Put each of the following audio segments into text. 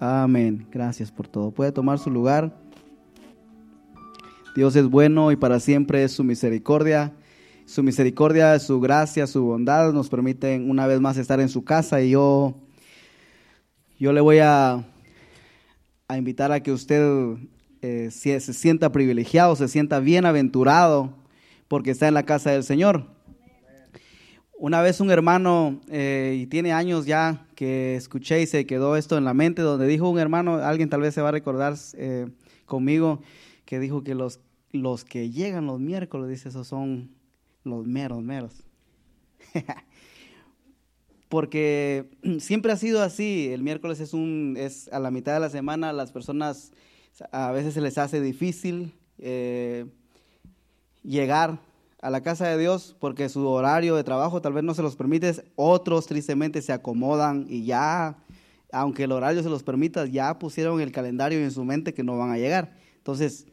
Amén. Gracias por todo. Puede tomar su lugar. Dios es bueno y para siempre es su misericordia. Su misericordia, su gracia, su bondad nos permiten una vez más estar en su casa y yo, yo le voy a, a invitar a que usted eh, se sienta privilegiado, se sienta bienaventurado porque está en la casa del Señor. Una vez un hermano, eh, y tiene años ya que escuché y se quedó esto en la mente, donde dijo un hermano, alguien tal vez se va a recordar eh, conmigo, que dijo que los, los que llegan los miércoles, dice, esos son los meros, meros. Porque siempre ha sido así, el miércoles es, un, es a la mitad de la semana, las personas a veces se les hace difícil eh, llegar a la casa de Dios porque su horario de trabajo tal vez no se los permite, otros tristemente se acomodan y ya, aunque el horario se los permita, ya pusieron el calendario en su mente que no van a llegar. Entonces,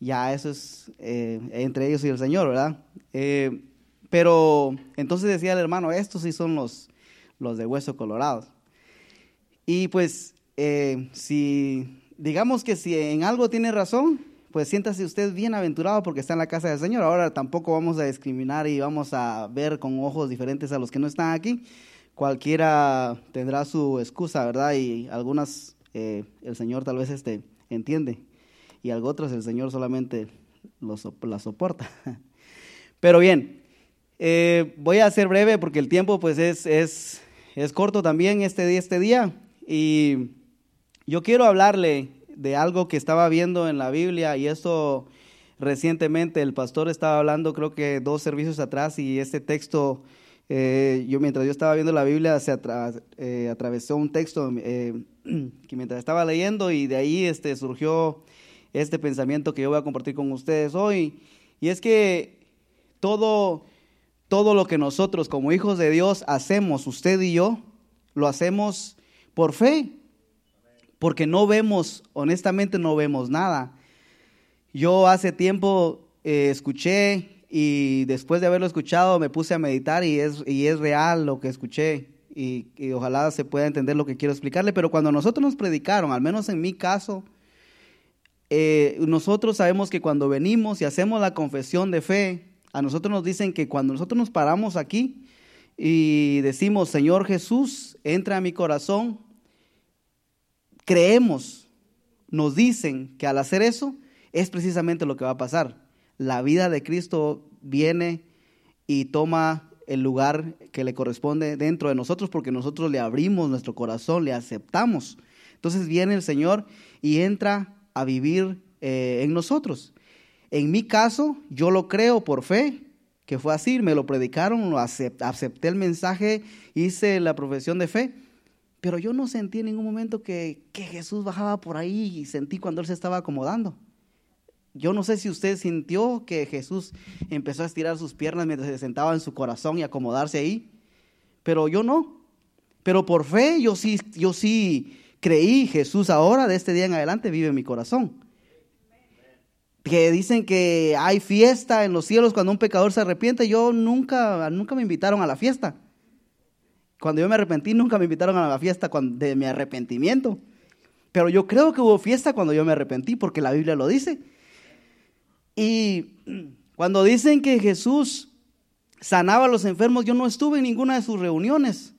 ya eso es eh, entre ellos y el Señor, ¿verdad? Eh, pero entonces decía el hermano, estos sí son los, los de hueso colorado. Y pues, eh, si digamos que si en algo tiene razón, pues siéntase usted bienaventurado porque está en la casa del Señor. Ahora tampoco vamos a discriminar y vamos a ver con ojos diferentes a los que no están aquí. Cualquiera tendrá su excusa, ¿verdad? Y algunas eh, el Señor tal vez este, entiende y algo otras el Señor solamente los, la soporta. Pero bien, eh, voy a ser breve porque el tiempo pues es, es, es corto también este este día. Y yo quiero hablarle de algo que estaba viendo en la Biblia y esto recientemente el pastor estaba hablando creo que dos servicios atrás y este texto, eh, yo mientras yo estaba viendo la Biblia se eh, atravesó un texto eh, que mientras estaba leyendo y de ahí este, surgió este pensamiento que yo voy a compartir con ustedes hoy. Y es que todo, todo lo que nosotros como hijos de Dios hacemos, usted y yo, lo hacemos por fe porque no vemos, honestamente no vemos nada. Yo hace tiempo eh, escuché y después de haberlo escuchado me puse a meditar y es, y es real lo que escuché y, ojalá se pueda entender lo que quiero explicarle, pero cuando nosotros nos predicaron, al menos en mi caso, eh, nosotros sabemos que cuando venimos y hacemos la confesión de fe, a nosotros nos dicen que cuando nosotros nos paramos aquí y decimos, Señor Jesús, entra a mi corazón, creemos, nos dicen que al hacer eso es precisamente lo que va a pasar. La vida de Cristo viene y toma el lugar que le corresponde dentro de nosotros porque nosotros le abrimos nuestro corazón, le aceptamos. Entonces viene el Señor y entra a vivir eh, en nosotros. En mi caso, yo lo creo por fe, que fue así, me lo predicaron, lo acepté el mensaje, hice la profesión de fe pero yo no sentí en ningún momento que, Jesús bajaba por ahí y sentí cuando Él se estaba acomodando. Yo no sé si usted sintió que Jesús empezó a estirar sus piernas mientras se sentaba en su corazón y acomodarse ahí, pero yo no. Pero por fe yo sí, yo sí creí, Jesús ahora, de este día en adelante, vive en mi corazón. Que dicen que hay fiesta en los cielos cuando un pecador se arrepiente. Yo nunca, nunca me invitaron a la fiesta. Cuando yo me arrepentí, nunca me invitaron a la fiesta de mi arrepentimiento. Pero yo creo que hubo fiesta cuando yo me arrepentí, porque la Biblia lo dice. Y cuando dicen que Jesús sanaba a los enfermos, yo no estuve en ninguna de sus reuniones.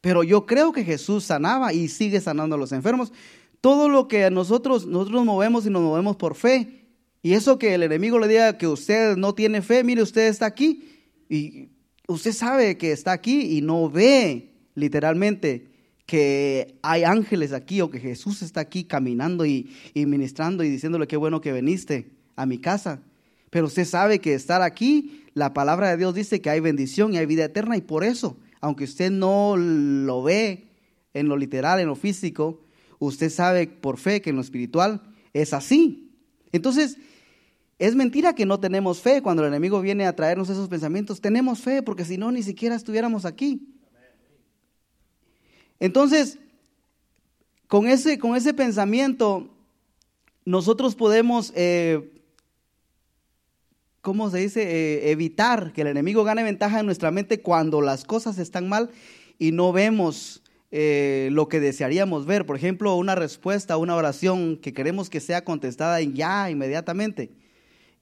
Pero yo creo que Jesús sanaba y sigue sanando a los enfermos. Todo lo que nosotros, nosotros nos movemos y nos movemos por fe. Y eso que el enemigo le diga que usted no tiene fe, mire, usted está aquí. Y usted sabe que está aquí y no ve literalmente que hay ángeles aquí o que Jesús está aquí caminando y, ministrando y diciéndole qué bueno que viniste a mi casa. Pero usted sabe que estar aquí, la palabra de Dios dice que hay bendición y hay vida eterna y por eso, aunque usted no lo ve en lo literal, en lo físico, usted sabe por fe que en lo espiritual es así. Entonces, es mentira que no tenemos fe cuando el enemigo viene a traernos esos pensamientos. Tenemos fe porque si no, ni siquiera estuviéramos aquí. Entonces, con ese, con ese pensamiento, nosotros podemos, eh, ¿cómo se dice?, eh, evitar que el enemigo gane ventaja en nuestra mente cuando las cosas están mal y no vemos eh, lo que desearíamos ver. Por ejemplo, una respuesta una oración que queremos que sea contestada ya, inmediatamente.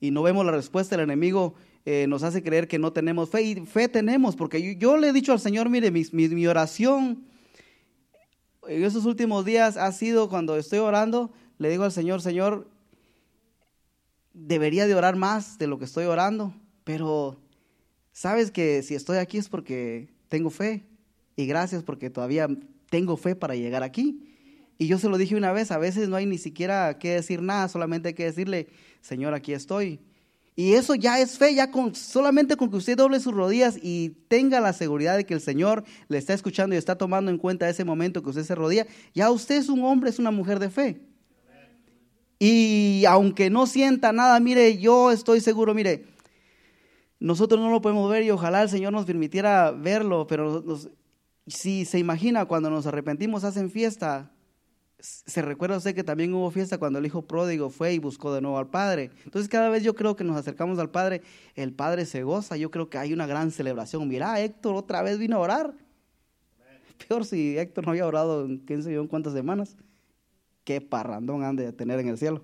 Y no vemos la respuesta, el enemigo eh, nos hace creer que no tenemos fe. Y fe tenemos, porque yo, le he dicho al Señor, mire, mi, mi oración en esos últimos días ha sido cuando estoy orando, le digo al Señor, Señor, debería de orar más de lo que estoy orando, pero sabes que si estoy aquí es porque tengo fe y gracias porque todavía tengo fe para llegar aquí. Y yo se lo dije una vez, a veces no hay ni siquiera que decir nada, solamente hay que decirle, Señor, aquí estoy. Y eso ya es fe, ya con, solamente con que usted doble sus rodillas y tenga la seguridad de que el Señor le está escuchando y está tomando en cuenta ese momento que usted se rodilla, ya usted es un hombre, es una mujer de fe. Y aunque no sienta nada, mire, yo estoy seguro, mire, nosotros no lo podemos ver y ojalá el Señor nos permitiera verlo, pero si se imagina cuando nos arrepentimos, hacen fiesta, se recuerda usted que también hubo fiesta cuando el hijo pródigo fue y buscó de nuevo al Padre. Entonces cada vez yo creo que nos acercamos al Padre, el Padre se goza, yo creo que hay una gran celebración. Mira, Héctor otra vez vino a orar. Peor si Héctor no había orado en quién sé yo en cuántas semanas. Qué parrandón han de tener en el cielo.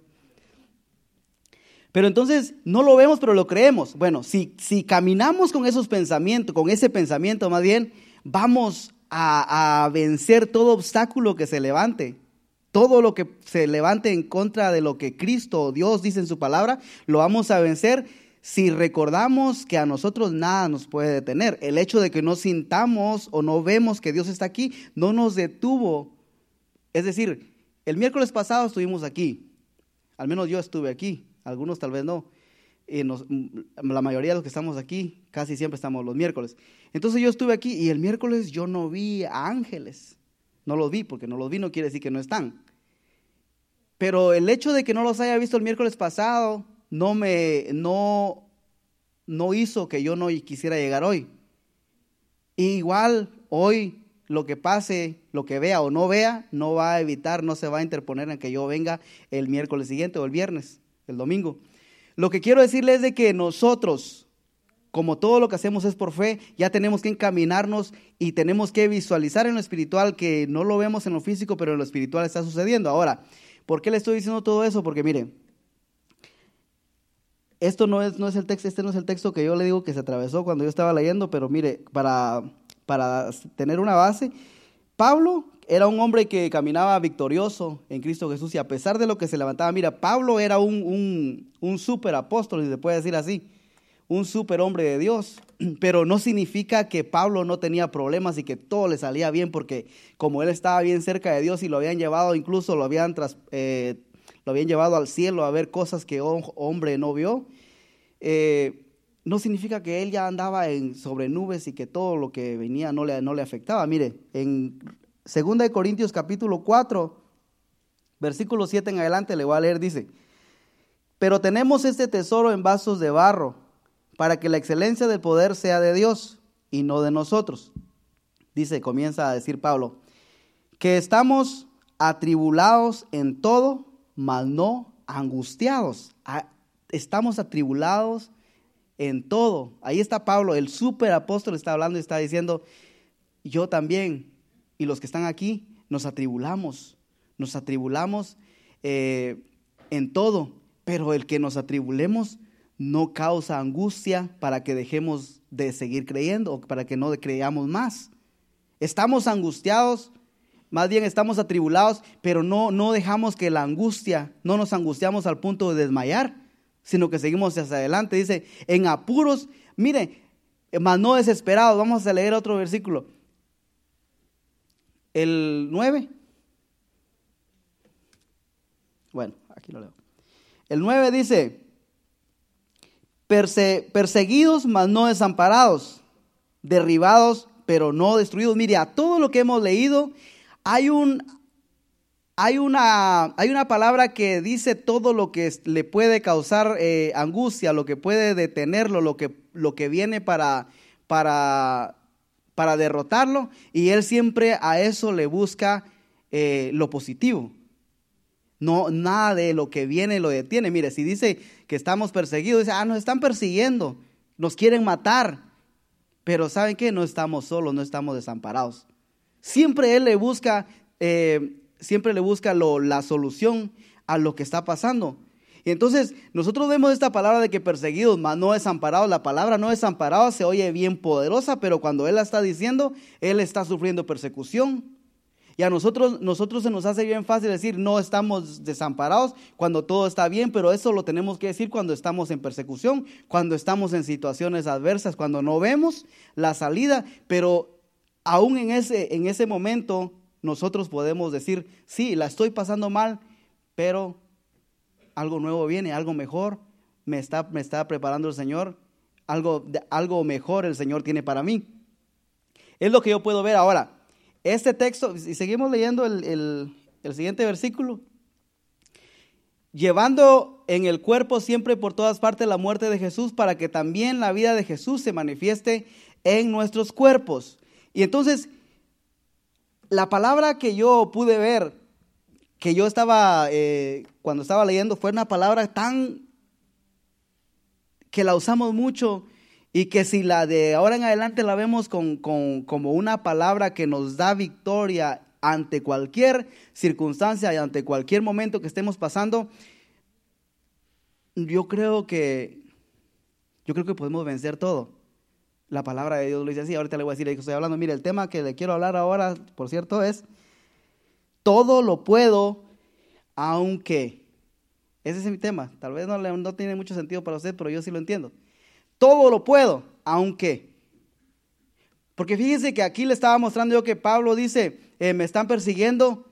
Pero entonces no lo vemos, pero lo creemos. Bueno, si, si caminamos con esos pensamientos, con ese pensamiento más bien, vamos a vencer todo obstáculo que se levante. Todo lo que se levante en contra de lo que Cristo o Dios dice en su palabra, lo vamos a vencer si recordamos que a nosotros nada nos puede detener. El hecho de que no sintamos o no vemos que Dios está aquí no nos detuvo. Es decir, el miércoles pasado estuvimos aquí. Al menos yo estuve aquí. Algunos tal vez no. Y la mayoría de los que estamos aquí, casi siempre estamos los miércoles. Entonces yo estuve aquí y el miércoles yo no vi a ángeles. No los vi, porque no los vi no quiere decir que no están. Pero el hecho de que no los haya visto el miércoles pasado no me no, no hizo que yo no quisiera llegar hoy. igual hoy lo que pase, lo que vea o no vea, no va a evitar, no se va a interponer en que yo venga el miércoles siguiente o el viernes, el domingo. Lo que quiero decirles es de que nosotros como todo lo que hacemos es por fe, ya tenemos que encaminarnos y tenemos que visualizar en lo espiritual que no lo vemos en lo físico, pero en lo espiritual está sucediendo. Ahora, ¿por qué le estoy diciendo todo eso? Porque mire, esto no es, no es el texto, este no es el texto que yo le digo que se atravesó cuando yo estaba leyendo, pero mire, para, para tener una base, Pablo era un hombre que caminaba victorioso en Cristo Jesús y a pesar de lo que se levantaba, mira, Pablo era un, un, un super apóstol, si se puede decir así un superhombre de Dios, pero no significa que Pablo no tenía problemas y que todo le salía bien, porque como él estaba bien cerca de Dios y lo habían llevado, incluso lo habían, eh, lo habían llevado al cielo a ver cosas que hombre no vio, eh, no significa que él ya andaba sobre nubes y que todo lo que venía no le, no le afectaba. Mire, en 2 Corintios capítulo 4, versículo 7 en adelante, le voy a leer, dice, pero tenemos este tesoro en vasos de barro para que la excelencia del poder sea de Dios y no de nosotros. Dice, comienza a decir Pablo, que estamos atribulados en todo, mas no angustiados. Estamos atribulados en todo. Ahí está Pablo, el superapóstol está hablando y está diciendo, yo también, y los que están aquí, nos atribulamos, nos atribulamos eh, en todo, pero el que nos atribulemos no causa angustia para que dejemos de seguir creyendo o para que no creamos más. Estamos angustiados, más bien estamos atribulados, pero no, no dejamos que la angustia, no nos angustiamos al punto de desmayar, sino que seguimos hacia adelante. Dice, en apuros, mire, más no desesperados. Vamos a leer otro versículo. El 9. Bueno, aquí lo leo. El 9 dice, perseguidos mas no desamparados, derribados pero no destruidos. Mire, a todo lo que hemos leído hay un hay una, hay una palabra que dice todo lo que le puede causar eh, angustia, lo que puede detenerlo, lo que, lo que viene para, para, para derrotarlo, y él siempre a eso le busca eh, lo positivo. No, nada de lo que viene lo detiene. Mire, si dice que estamos perseguidos, dice, ah, nos están persiguiendo, nos quieren matar. Pero ¿saben qué? No estamos solos, no estamos desamparados. Siempre Él le busca, eh, siempre le busca la solución a lo que está pasando. Y entonces nosotros vemos esta palabra de que perseguidos, mas no desamparados. La palabra no desamparado se oye bien poderosa, pero cuando Él la está diciendo, Él está sufriendo persecución. Y a nosotros, nosotros se nos hace bien fácil decir, no estamos desamparados cuando todo está bien, pero eso lo tenemos que decir cuando estamos en persecución, cuando estamos en situaciones adversas, cuando no vemos la salida, pero aún en ese, en ese momento nosotros podemos decir, sí, la estoy pasando mal, pero algo nuevo viene, algo mejor, me está, me está preparando el Señor, algo, algo mejor el Señor tiene para mí. Es lo que yo puedo ver ahora. Este texto, y seguimos leyendo el, el siguiente versículo, llevando en el cuerpo siempre por todas partes la muerte de Jesús para que también la vida de Jesús se manifieste en nuestros cuerpos. Y entonces, la palabra que yo pude ver, que yo estaba, eh, cuando estaba leyendo, fue una palabra tan que la usamos mucho y que si la de ahora en adelante la vemos con, como una palabra que nos da victoria ante cualquier circunstancia y ante cualquier momento que estemos pasando, yo creo que yo creo que podemos vencer todo. La palabra de Dios lo dice así. Ahorita le voy a decir que estoy hablando. Mire, el tema que le quiero hablar ahora, por cierto, es todo lo puedo, aunque. Ese es mi tema. Tal vez no, no tiene mucho sentido para usted, pero yo sí lo entiendo. Todo lo puedo, aunque. Porque fíjense que aquí le estaba mostrando yo que Pablo dice, eh, me están persiguiendo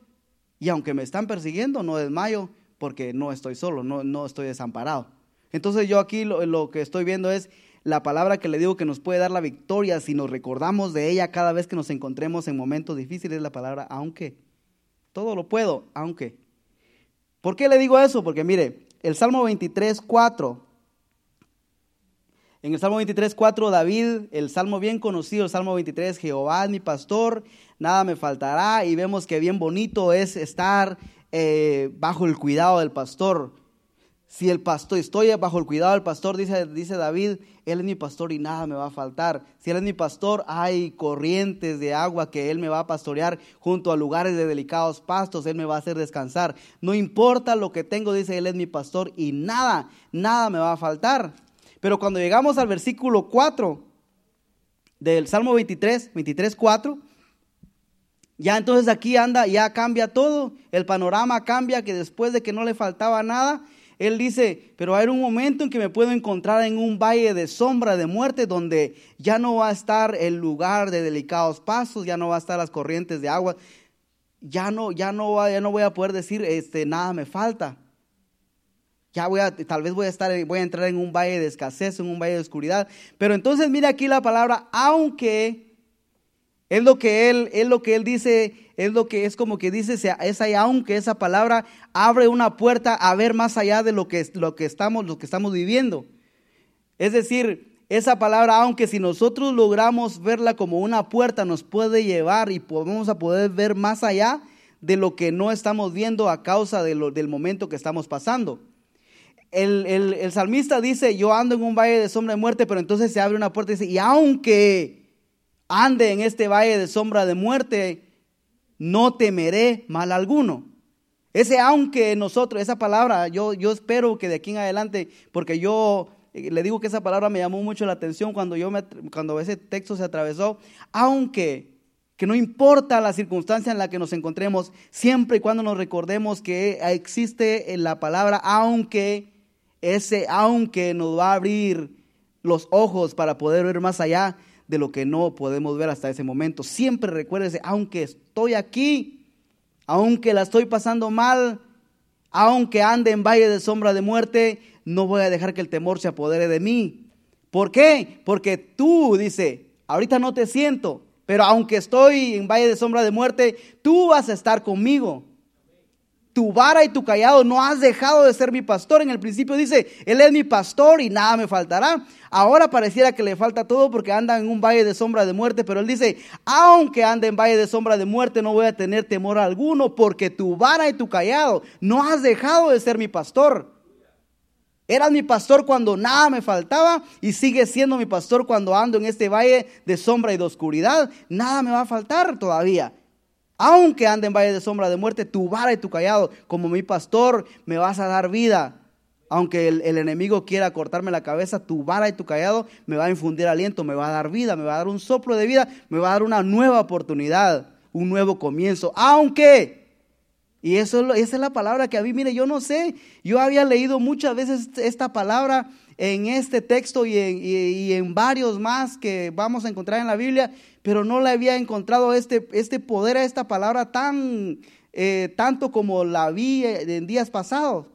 y aunque me están persiguiendo no desmayo porque no estoy solo, no, no estoy desamparado. Entonces yo aquí lo, lo, que estoy viendo es la palabra que le digo que nos puede dar la victoria si nos recordamos de ella cada vez que nos encontremos en momentos difíciles es la palabra aunque. Todo lo puedo, aunque. ¿Por qué le digo eso? Porque mire, el Salmo 23, 4 en el Salmo 23, 4, David, el salmo bien conocido, el Salmo 23, Jehová es mi pastor, nada me faltará. Y vemos que bien bonito es estar eh, bajo el cuidado del pastor. Si el pastor, estoy bajo el cuidado del pastor, dice, dice David, Él es mi pastor y nada me va a faltar. Si Él es mi pastor, hay corrientes de agua que Él me va a pastorear junto a lugares de delicados pastos, Él me va a hacer descansar. No importa lo que tengo, dice Él es mi pastor y nada, nada me va a faltar. Pero cuando llegamos al versículo 4 del Salmo 23, 23, 4, ya entonces aquí anda, ya cambia todo, el panorama cambia, que después de que no le faltaba nada, él dice, pero hay un momento en que me puedo encontrar en un valle de sombra de muerte donde ya no va a estar el lugar de delicados pasos, ya no va a estar las corrientes de agua, ya no, ya no, ya no voy a poder decir, este, nada me falta ya voy a, tal vez voy a estar, voy a entrar en un valle de escasez, en un valle de oscuridad. Pero entonces mira aquí la palabra, aunque es lo que él, es lo que él dice, es lo que es como que dice, es ahí, aunque esa palabra abre una puerta a ver más allá de lo que, lo que estamos, lo que estamos viviendo. Es decir, esa palabra, aunque si nosotros logramos verla como una puerta, nos puede llevar y vamos a poder ver más allá de lo que no estamos viendo a causa del momento que estamos pasando. El, salmista dice, yo ando en un valle de sombra de muerte, pero entonces se abre una puerta y dice, y aunque ande en este valle de sombra de muerte, no temeré mal alguno. Ese aunque nosotros, esa palabra, yo, yo espero que de aquí en adelante, porque yo eh, le digo que esa palabra me llamó mucho la atención cuando, yo me, cuando ese texto se atravesó, aunque que no importa la circunstancia en la que nos encontremos, siempre y cuando nos recordemos que existe en la palabra, aunque ese aunque nos va a abrir los ojos para poder ver más allá de lo que no podemos ver hasta ese momento. Siempre recuérdese, aunque estoy aquí, aunque la estoy pasando mal, aunque ande en valle de sombra de muerte, no voy a dejar que el temor se apodere de mí. ¿Por qué? Porque tú, dice, ahorita no te siento, pero aunque estoy en valle de sombra de muerte, tú vas a estar conmigo tu vara y tu callado no has dejado de ser mi pastor. En el principio dice, Él es mi pastor y nada me faltará. Ahora pareciera que le falta todo porque anda en un valle de sombra de muerte, pero Él dice, aunque ande en valle de sombra de muerte, no voy a tener temor alguno porque tu vara y tu callado no has dejado de ser mi pastor. Eras mi pastor cuando nada me faltaba y sigue siendo mi pastor cuando ando en este valle de sombra y de oscuridad. Nada me va a faltar todavía. Aunque ande en valle de sombra de muerte, tu vara y tu callado, como mi pastor, me vas a dar vida. Aunque el, enemigo quiera cortarme la cabeza, tu vara y tu callado me va a infundir aliento, me va a dar vida, me va a dar un soplo de vida, me va a dar una nueva oportunidad, un nuevo comienzo. Aunque, y eso, esa es la palabra que a mí, mire, yo no sé, yo había leído muchas veces esta palabra en este texto y en, y en varios más que vamos a encontrar en la Biblia, pero no le había encontrado este, este poder a esta palabra tan, eh, tanto como la vi en días pasados.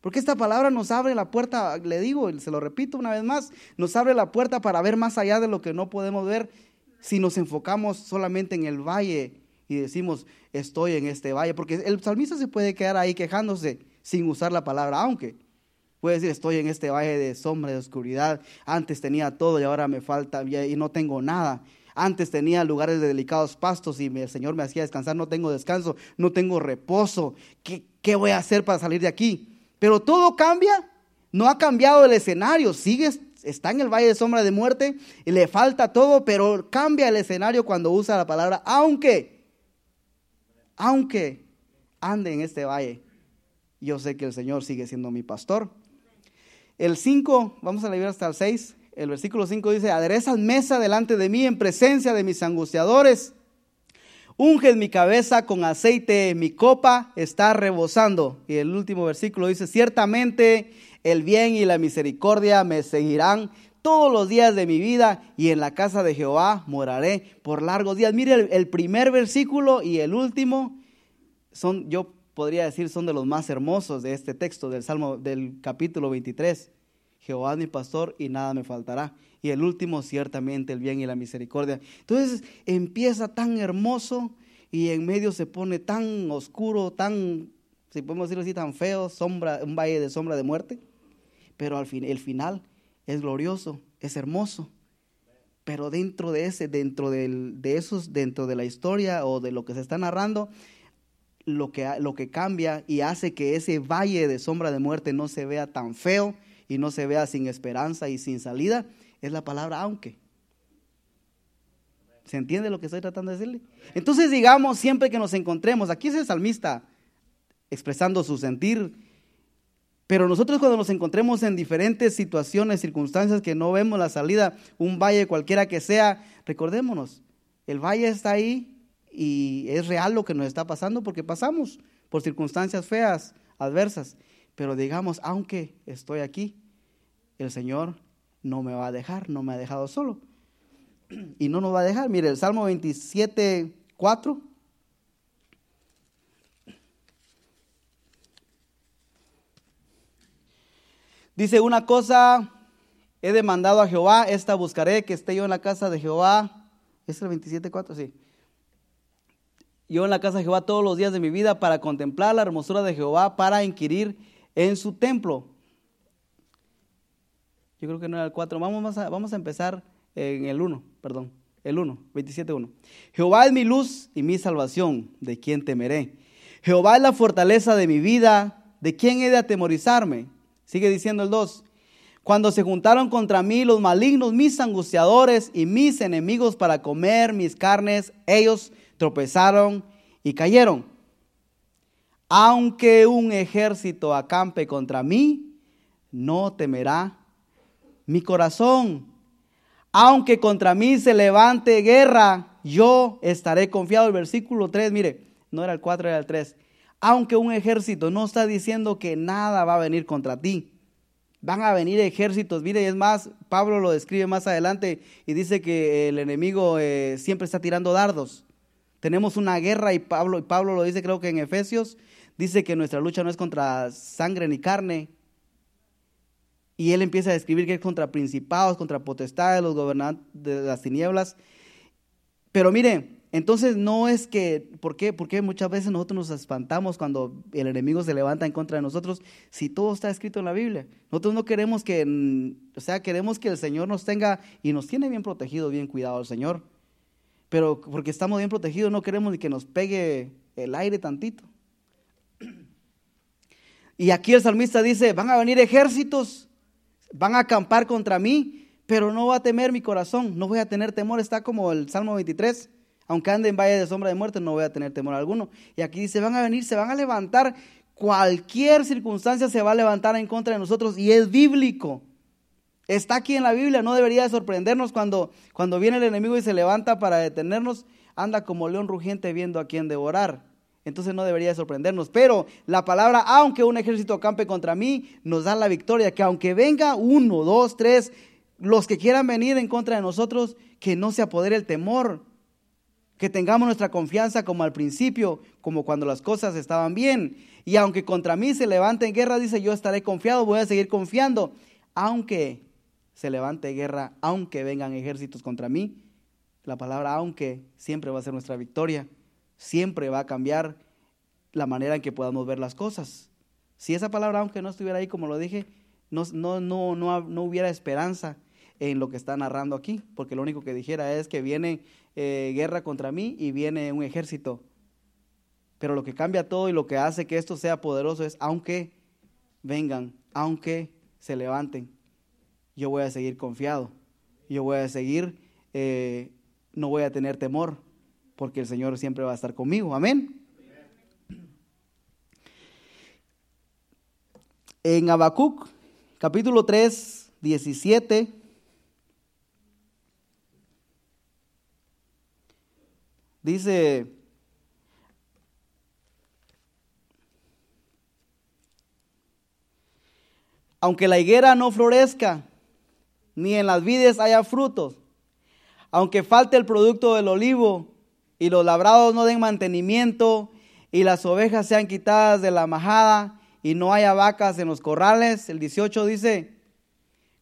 Porque esta palabra nos abre la puerta, le digo, se lo repito una vez más, nos abre la puerta para ver más allá de lo que no podemos ver si nos enfocamos solamente en el valle y decimos, estoy en este valle. Porque el salmista se puede quedar ahí quejándose sin usar la palabra, aunque puede decir, estoy en este valle de sombra, de oscuridad, antes tenía todo y ahora me falta y no tengo nada. Antes tenía lugares de delicados pastos y el Señor me hacía descansar. No tengo descanso, no tengo reposo. ¿Qué, qué voy a hacer para salir de aquí? Pero todo cambia. No ha cambiado el escenario. Sigue, está en el valle de sombra de muerte y le falta todo, pero cambia el escenario cuando usa la palabra aunque. Aunque ande en este valle, yo sé que el Señor sigue siendo mi pastor. El 5, vamos a leer hasta el 6 el versículo 5 dice, aderezas mesa delante de mí en presencia de mis angustiadores. Unges mi cabeza con aceite, mi copa está rebosando. Y el último versículo dice, ciertamente el bien y la misericordia me seguirán todos los días de mi vida y en la casa de Jehová moraré por largos días. Mire, el, el primer versículo y el último son, yo podría decir, son de los más hermosos de este texto del Salmo del capítulo 23. Jehová mi pastor y nada me faltará. Y el último, ciertamente, el bien y la misericordia. Entonces empieza tan hermoso y en medio se pone tan oscuro, tan, si podemos decirlo así, tan feo, sombra, un valle de sombra de muerte. Pero al fin, el final es glorioso, es hermoso. Pero dentro de ese, dentro de esos, dentro de la historia o de lo que se está narrando, lo que, lo que cambia y hace que ese valle de sombra de muerte no se vea tan feo, y no se vea sin esperanza y sin salida, es la palabra aunque. ¿Se entiende lo que estoy tratando de decirle? Entonces digamos siempre que nos encontremos, aquí es el salmista expresando su sentir, pero nosotros cuando nos encontremos en diferentes situaciones, circunstancias que no vemos la salida, un valle cualquiera que sea, recordémonos, el valle está ahí y es real lo que nos está pasando porque pasamos por circunstancias feas, adversas. Pero digamos, aunque estoy aquí, el Señor no me va a dejar, no me ha dejado solo. Y no nos va a dejar. Mire, el Salmo 27, 4. Dice una cosa, he demandado a Jehová, esta buscaré, que esté yo en la casa de Jehová. ¿Es el 27, 4? Sí. Yo en la casa de Jehová todos los días de mi vida para contemplar la hermosura de Jehová, para inquirir en su templo. Yo creo que no era el 4. Vamos a, vamos a empezar en el 1, perdón. El 1, 27.1. Jehová es mi luz y mi salvación, ¿de quién temeré? Jehová es la fortaleza de mi vida, ¿de quién he de atemorizarme? Sigue diciendo el 2. Cuando se juntaron contra mí los malignos, mis angustiadores y mis enemigos para comer mis carnes, ellos tropezaron y cayeron. Aunque un ejército acampe contra mí, no temerá mi corazón. Aunque contra mí se levante guerra, yo estaré confiado. El versículo 3, mire, no era el 4, era el 3. Aunque un ejército no está diciendo que nada va a venir contra ti. Van a venir ejércitos. Mire, es más, Pablo lo describe más adelante y dice que el enemigo eh, siempre está tirando dardos. Tenemos una guerra y Pablo, y Pablo lo dice creo que en Efesios, dice que nuestra lucha no es contra sangre ni carne. Y él empieza a describir que es contra principados, contra potestades, los gobernantes de las tinieblas. Pero mire, entonces no es que, ¿por qué? Porque muchas veces nosotros nos espantamos cuando el enemigo se levanta en contra de nosotros, si todo está escrito en la Biblia. Nosotros no queremos que, o sea, queremos que el Señor nos tenga y nos tiene bien protegido, bien cuidado el Señor. Pero porque estamos bien protegidos no queremos ni que nos pegue el aire tantito. Y aquí el salmista dice, van a venir ejércitos, van a acampar contra mí, pero no va a temer mi corazón, no voy a tener temor. Está como el Salmo 23, aunque ande en valle de sombra de muerte, no voy a tener temor alguno. Y aquí dice, van a venir, se van a levantar, cualquier circunstancia se va a levantar en contra de nosotros y es bíblico. Está aquí en la Biblia, no debería sorprendernos cuando, cuando viene el enemigo y se levanta para detenernos, anda como león rugiente viendo a quién devorar. Entonces no debería sorprendernos. Pero la palabra, aunque un ejército acampe contra mí, nos da la victoria. Que aunque venga uno, dos, tres, los que quieran venir en contra de nosotros, que no se apodere el temor. Que tengamos nuestra confianza como al principio, como cuando las cosas estaban bien. Y aunque contra mí se levante en guerra, dice, yo estaré confiado, voy a seguir confiando. Aunque se levante guerra, aunque vengan ejércitos contra mí, la palabra aunque siempre va a ser nuestra victoria, siempre va a cambiar la manera en que podamos ver las cosas. Si esa palabra aunque no estuviera ahí, como lo dije, no, no, no, no, hubiera esperanza en lo que está narrando aquí, porque lo único que dijera es que viene eh, guerra contra mí y viene un ejército. Pero lo que cambia todo y lo que hace que esto sea poderoso es aunque vengan, aunque se levanten, yo voy a seguir confiado, yo voy a seguir, eh, no voy a tener temor, porque el Señor siempre va a estar conmigo. Amén. En Habacuc, capítulo 3, 17. Dice, aunque la higuera no florezca, ni en las vides haya frutos. Aunque falte el producto del olivo y los labrados no den mantenimiento y las ovejas sean quitadas de la majada y no haya vacas en los corrales, el 18 dice,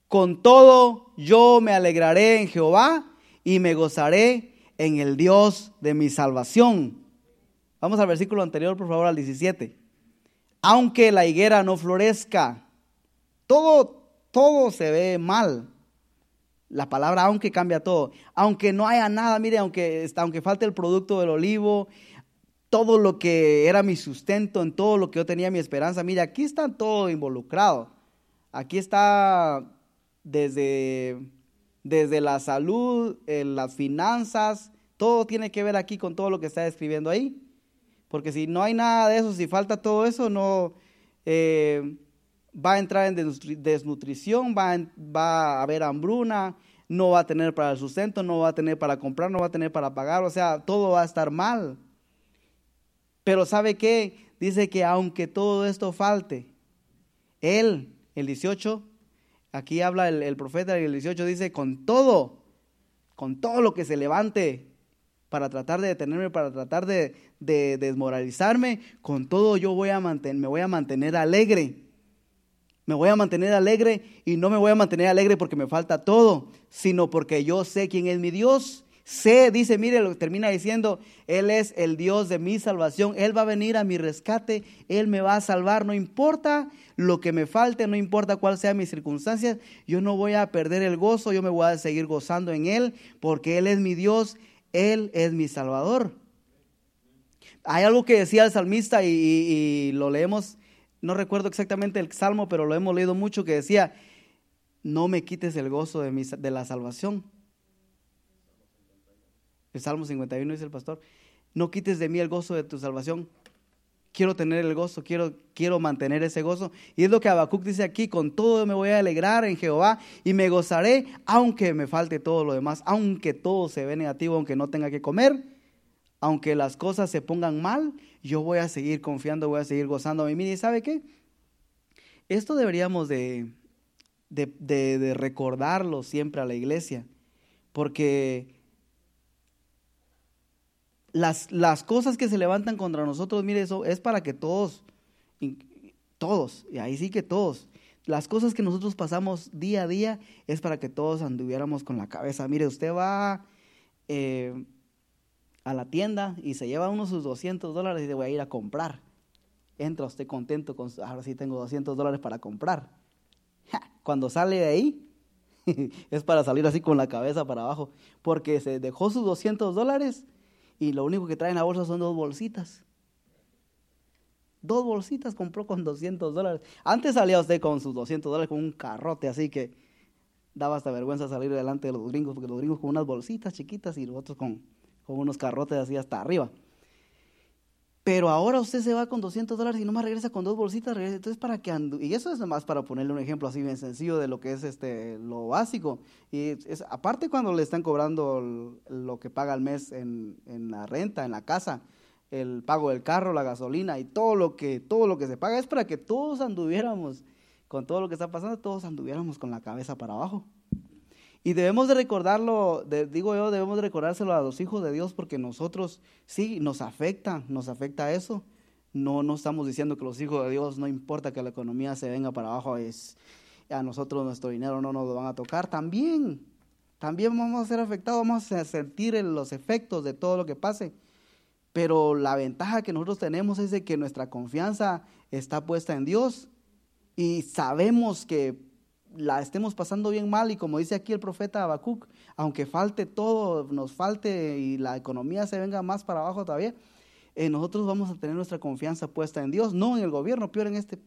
con todo yo me alegraré en Jehová y me gozaré en el Dios de mi salvación. Vamos al versículo anterior, por favor, al 17. Aunque la higuera no florezca, todo, todo se ve mal. La palabra aunque cambia todo. Aunque no haya nada, mire, aunque, aunque falte el producto del olivo, todo lo que era mi sustento, en todo lo que yo tenía mi esperanza, mire, aquí está todo involucrado. Aquí está desde, desde la salud, en las finanzas, todo tiene que ver aquí con todo lo que está escribiendo ahí. Porque si no hay nada de eso, si falta todo eso, no eh, va a entrar en desnutrición, va, va a haber hambruna, no va a tener para el sustento, no va a tener para comprar, no va a tener para pagar, o sea, todo va a estar mal. Pero ¿sabe qué? Dice que aunque todo esto falte, Él, el 18, aquí habla el, profeta, el 18 dice, con todo, con todo lo que se levante para tratar de detenerme, para tratar de, de desmoralizarme, con todo yo voy a mantener, me voy a mantener alegre. Me voy a mantener alegre y no me voy a mantener alegre porque me falta todo, sino porque yo sé quién es mi Dios. Sé, dice, mire, lo que termina diciendo, Él es el Dios de mi salvación, Él va a venir a mi rescate, Él me va a salvar, no importa lo que me falte, no importa cuál sea mis circunstancias, yo no voy a perder el gozo, yo me voy a seguir gozando en Él, porque Él es mi Dios, Él es mi Salvador. Hay algo que decía el salmista y, y lo leemos no recuerdo exactamente el salmo, pero lo hemos leído mucho, que decía, no me quites el gozo de, mi, de la salvación. El Salmo 51 dice el pastor, no quites de mí el gozo de tu salvación. Quiero tener el gozo, quiero, quiero mantener ese gozo. Y es lo que Habacuc dice aquí, con todo me voy a alegrar en Jehová y me gozaré, aunque me falte todo lo demás, aunque todo se ve negativo, aunque no tenga que comer, aunque las cosas se pongan mal, yo voy a seguir confiando, voy a seguir gozando. Y mire, ¿sabe qué? Esto deberíamos de, de, recordarlo siempre a la iglesia, porque las, las, cosas que se levantan contra nosotros, mire, eso es para que todos, todos, y ahí sí que todos, las cosas que nosotros pasamos día a día es para que todos anduviéramos con la cabeza. Mire, usted va... Eh, a la tienda y se lleva uno sus 200 dólares y le voy a ir a comprar. Entra usted contento, con, ahora sí tengo 200 dólares para comprar. Cuando sale de ahí, es para salir así con la cabeza para abajo, porque se dejó sus 200 dólares y lo único que trae en la bolsa son dos bolsitas. Dos bolsitas compró con 200 dólares. Antes salía usted con sus 200 dólares con un carrote, así que daba hasta vergüenza salir delante de los gringos, porque los gringos con unas bolsitas chiquitas y los otros con, con unos carrotes así hasta arriba. Pero ahora usted se va con 200 dólares y no más regresa con dos bolsitas. Entonces, para que andu y eso es nomás para ponerle un ejemplo así bien sencillo de lo que es este lo básico. Y es, aparte cuando le están cobrando lo que paga al mes en, en, la renta, en la casa, el pago del carro, la gasolina y todo lo que todo lo que se paga es para que todos anduviéramos con todo lo que está pasando, todos anduviéramos con la cabeza para abajo. Y debemos de recordarlo, digo yo, debemos de recordárselo a los hijos de Dios porque nosotros sí nos afecta, nos afecta eso. No, no estamos diciendo que los hijos de Dios no importa que la economía se venga para abajo, es a nosotros nuestro dinero no nos lo van a tocar. También, también vamos a ser afectados, vamos a sentir los efectos de todo lo que pase. Pero la ventaja que nosotros tenemos es de que nuestra confianza está puesta en Dios y sabemos que la estemos pasando bien mal y como dice aquí el profeta Habacuc, aunque falte todo, nos falte y la economía se venga más para abajo todavía, eh, nosotros vamos a tener nuestra confianza puesta en Dios, no en el gobierno, peor en este,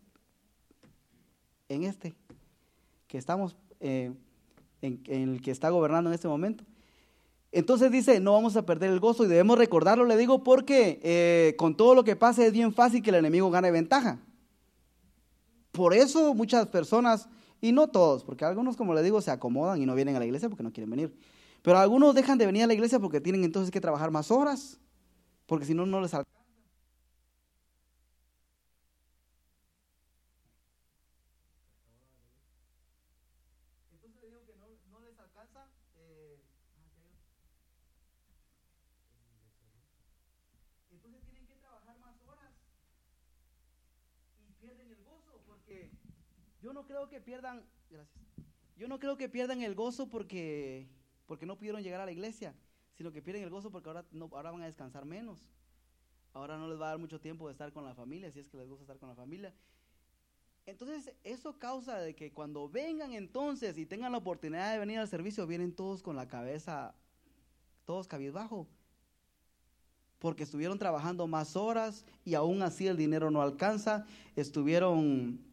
en este, que estamos, eh, en, el que está gobernando en este momento. Entonces dice, no vamos a perder el gozo y debemos recordarlo, le digo, porque eh, con todo lo que pase es bien fácil que el enemigo gane ventaja. Por eso muchas personas y no todos, porque algunos, como le digo, se acomodan y no vienen a la iglesia porque no quieren venir. Pero algunos dejan de venir a la iglesia porque tienen entonces que trabajar más horas, porque si no, no les alcanza. Entonces tienen que trabajar más horas y pierden el gozo porque yo no creo que pierdan, gracias. Yo no creo que pierdan el gozo porque, porque no pudieron llegar a la iglesia, sino que pierden el gozo porque ahora, no, ahora van a descansar menos. Ahora no les va a dar mucho tiempo de estar con la familia, si es que les gusta estar con la familia. Entonces, eso causa de que cuando vengan entonces y tengan la oportunidad de venir al servicio, vienen todos con la cabeza, todos cabizbajo. Porque estuvieron trabajando más horas y aún así el dinero no alcanza. Estuvieron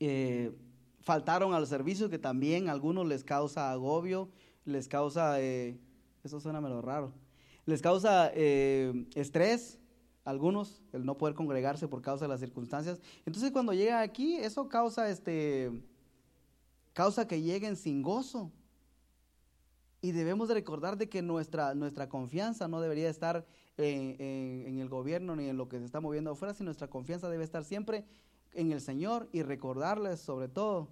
eh, faltaron al servicio, que también a algunos les causa agobio, les causa, eh, eso suena medio raro, les causa eh, estrés, algunos, el no poder congregarse por causa de las circunstancias. Entonces cuando llega aquí, eso causa, este, causa que lleguen sin gozo. Y debemos de recordar de que nuestra, nuestra confianza no debería estar en, el gobierno ni en lo que se está moviendo afuera, sino nuestra confianza debe estar siempre el Señor y recordarles sobre todo,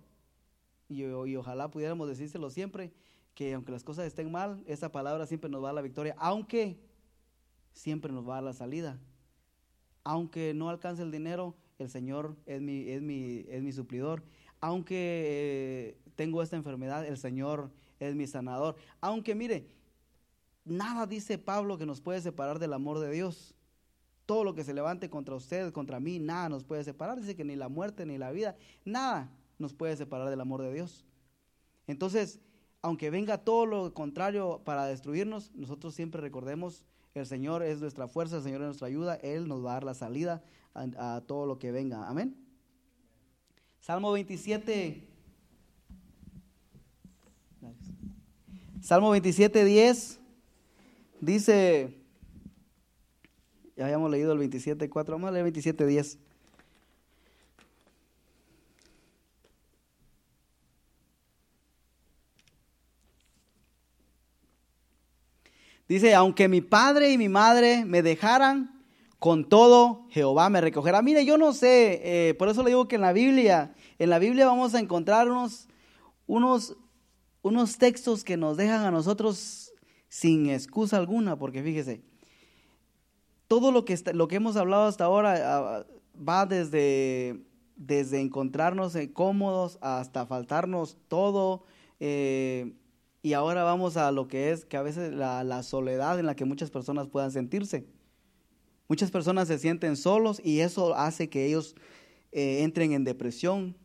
y, ojalá pudiéramos decírselo siempre, que aunque las cosas estén mal, esa palabra siempre nos va a la victoria, aunque siempre nos va a la salida. Aunque no alcance el dinero, el Señor es mi, es mi, es mi suplidor. Aunque eh, tengo esta enfermedad, el Señor es mi sanador. Aunque mire, nada dice Pablo que nos puede separar del amor de Dios todo lo que se levante contra usted, contra mí, nada nos puede separar. Dice que ni la muerte ni la vida, nada nos puede separar del amor de Dios. Entonces, aunque venga todo lo contrario para destruirnos, nosotros siempre recordemos, el Señor es nuestra fuerza, el Señor es nuestra ayuda, Él nos va a dar la salida a, todo lo que venga. Amén. Salmo 27. Salmo 27, 10 dice, habíamos leído el 27.4, vamos a leer el 27.10. Dice, aunque mi padre y mi madre me dejaran, con todo Jehová me recogerá. Mire, yo no sé, eh, por eso le digo que en la Biblia, en la Biblia vamos a encontrar unos, unos textos que nos dejan a nosotros sin excusa alguna, porque fíjese, todo lo que, lo que hemos hablado hasta ahora ah, va desde, desde encontrarnos cómodos hasta faltarnos todo. Eh, y ahora vamos a lo que es que a veces la, soledad en la que muchas personas puedan sentirse. Muchas personas se sienten solos y eso hace que ellos eh, entren en depresión.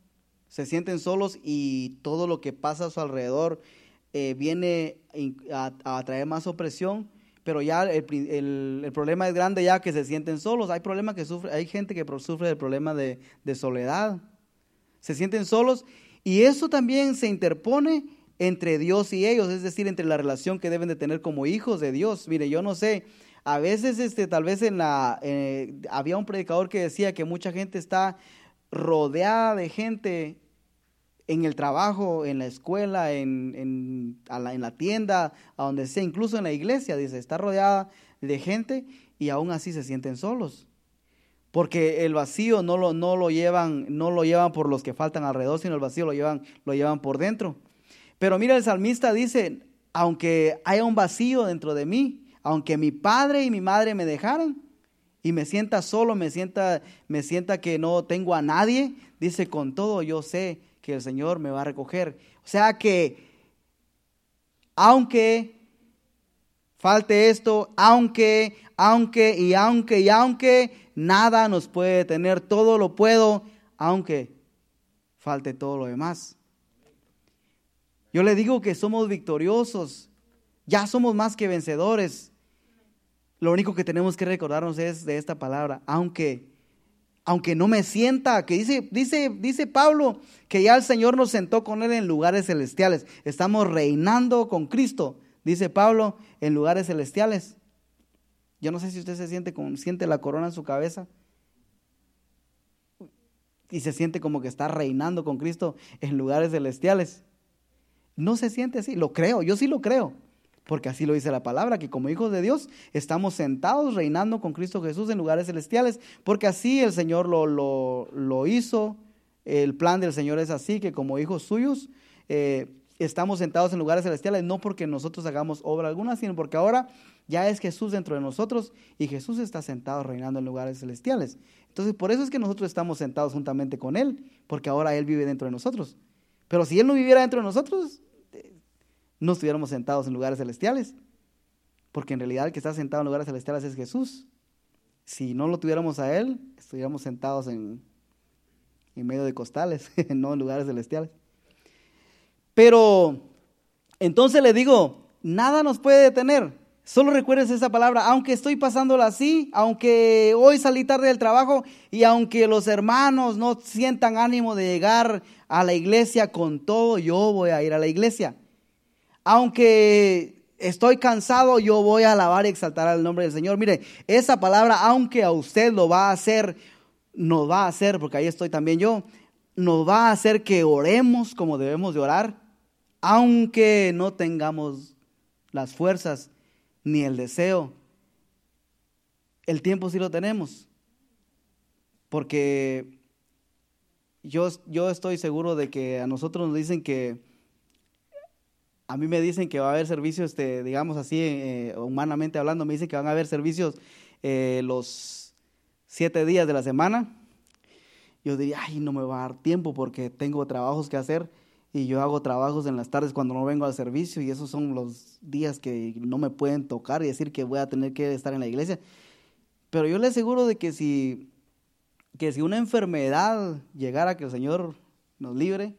Se sienten solos y todo lo que pasa a su alrededor eh, viene a, a traer más opresión pero ya el, problema es grande ya que se sienten solos. Hay, problema que sufre, hay gente que sufre del problema de, de soledad. Se sienten solos y eso también se interpone entre Dios y ellos, es decir, entre la relación que deben de tener como hijos de Dios. Mire, yo no sé, a veces este, tal vez en la, eh, había un predicador que decía que mucha gente está rodeada de gente en el trabajo, en la escuela, en, en, la, la tienda, a donde sea, incluso en la iglesia, dice, está rodeada de gente y aún así se sienten solos. Porque el vacío no lo, no lo, llevan, no lo llevan por los que faltan alrededor, sino el vacío lo llevan, lo llevan por dentro. Pero mira, el salmista dice, aunque haya un vacío dentro de mí, aunque mi padre y mi madre me dejaran y me sienta solo, me sienta, me sienta que no tengo a nadie, dice, con todo yo sé que el Señor me va a recoger. O sea que, aunque falte esto, aunque, aunque y aunque y aunque, nada nos puede detener, todo lo puedo, aunque falte todo lo demás. Yo le digo que somos victoriosos, ya somos más que vencedores. Lo único que tenemos que recordarnos es de esta palabra, aunque aunque no me sienta, que dice, dice, dice Pablo que ya el Señor nos sentó con él en lugares celestiales. Estamos reinando con Cristo, dice Pablo, en lugares celestiales. Yo no sé si usted se siente con, siente la corona en su cabeza y se siente como que está reinando con Cristo en lugares celestiales. No se siente así, lo creo, yo sí lo creo, porque así lo dice la palabra, que como hijos de Dios estamos sentados reinando con Cristo Jesús en lugares celestiales, porque así el Señor lo, lo, hizo, el plan del Señor es así, que como hijos suyos eh, estamos sentados en lugares celestiales, no porque nosotros hagamos obra alguna, sino porque ahora ya es Jesús dentro de nosotros y Jesús está sentado reinando en lugares celestiales. Entonces, por eso es que nosotros estamos sentados juntamente con Él, porque ahora Él vive dentro de nosotros. Pero si Él no viviera dentro de nosotros, no estuviéramos sentados en lugares celestiales, porque en realidad el que está sentado en lugares celestiales es Jesús. Si no lo tuviéramos a Él, estuviéramos sentados en, en medio de costales, no en lugares celestiales. Pero entonces le digo, nada nos puede detener. Solo recuerdes esa palabra, aunque estoy pasándola así, aunque hoy salí tarde del trabajo y aunque los hermanos no sientan ánimo de llegar a la iglesia con todo, yo voy a ir a la iglesia aunque estoy cansado, yo voy a alabar y exaltar al nombre del Señor. Mire, esa palabra, aunque a usted lo va a hacer, nos va a hacer, porque ahí estoy también yo, nos va a hacer que oremos como debemos de orar, aunque no tengamos las fuerzas ni el deseo. El tiempo sí lo tenemos, porque yo, yo estoy seguro de que a nosotros nos dicen que a mí me dicen que va a haber servicios, este, digamos así, eh, humanamente hablando, me dicen que van a haber servicios eh, los siete días de la semana. Yo diría, ay, no me va a dar tiempo porque tengo trabajos que hacer y yo hago trabajos en las tardes cuando no vengo al servicio y esos son los días que no me pueden tocar y decir que voy a tener que estar en la iglesia. Pero yo le aseguro de que si, que si una enfermedad llegara que el Señor nos libre,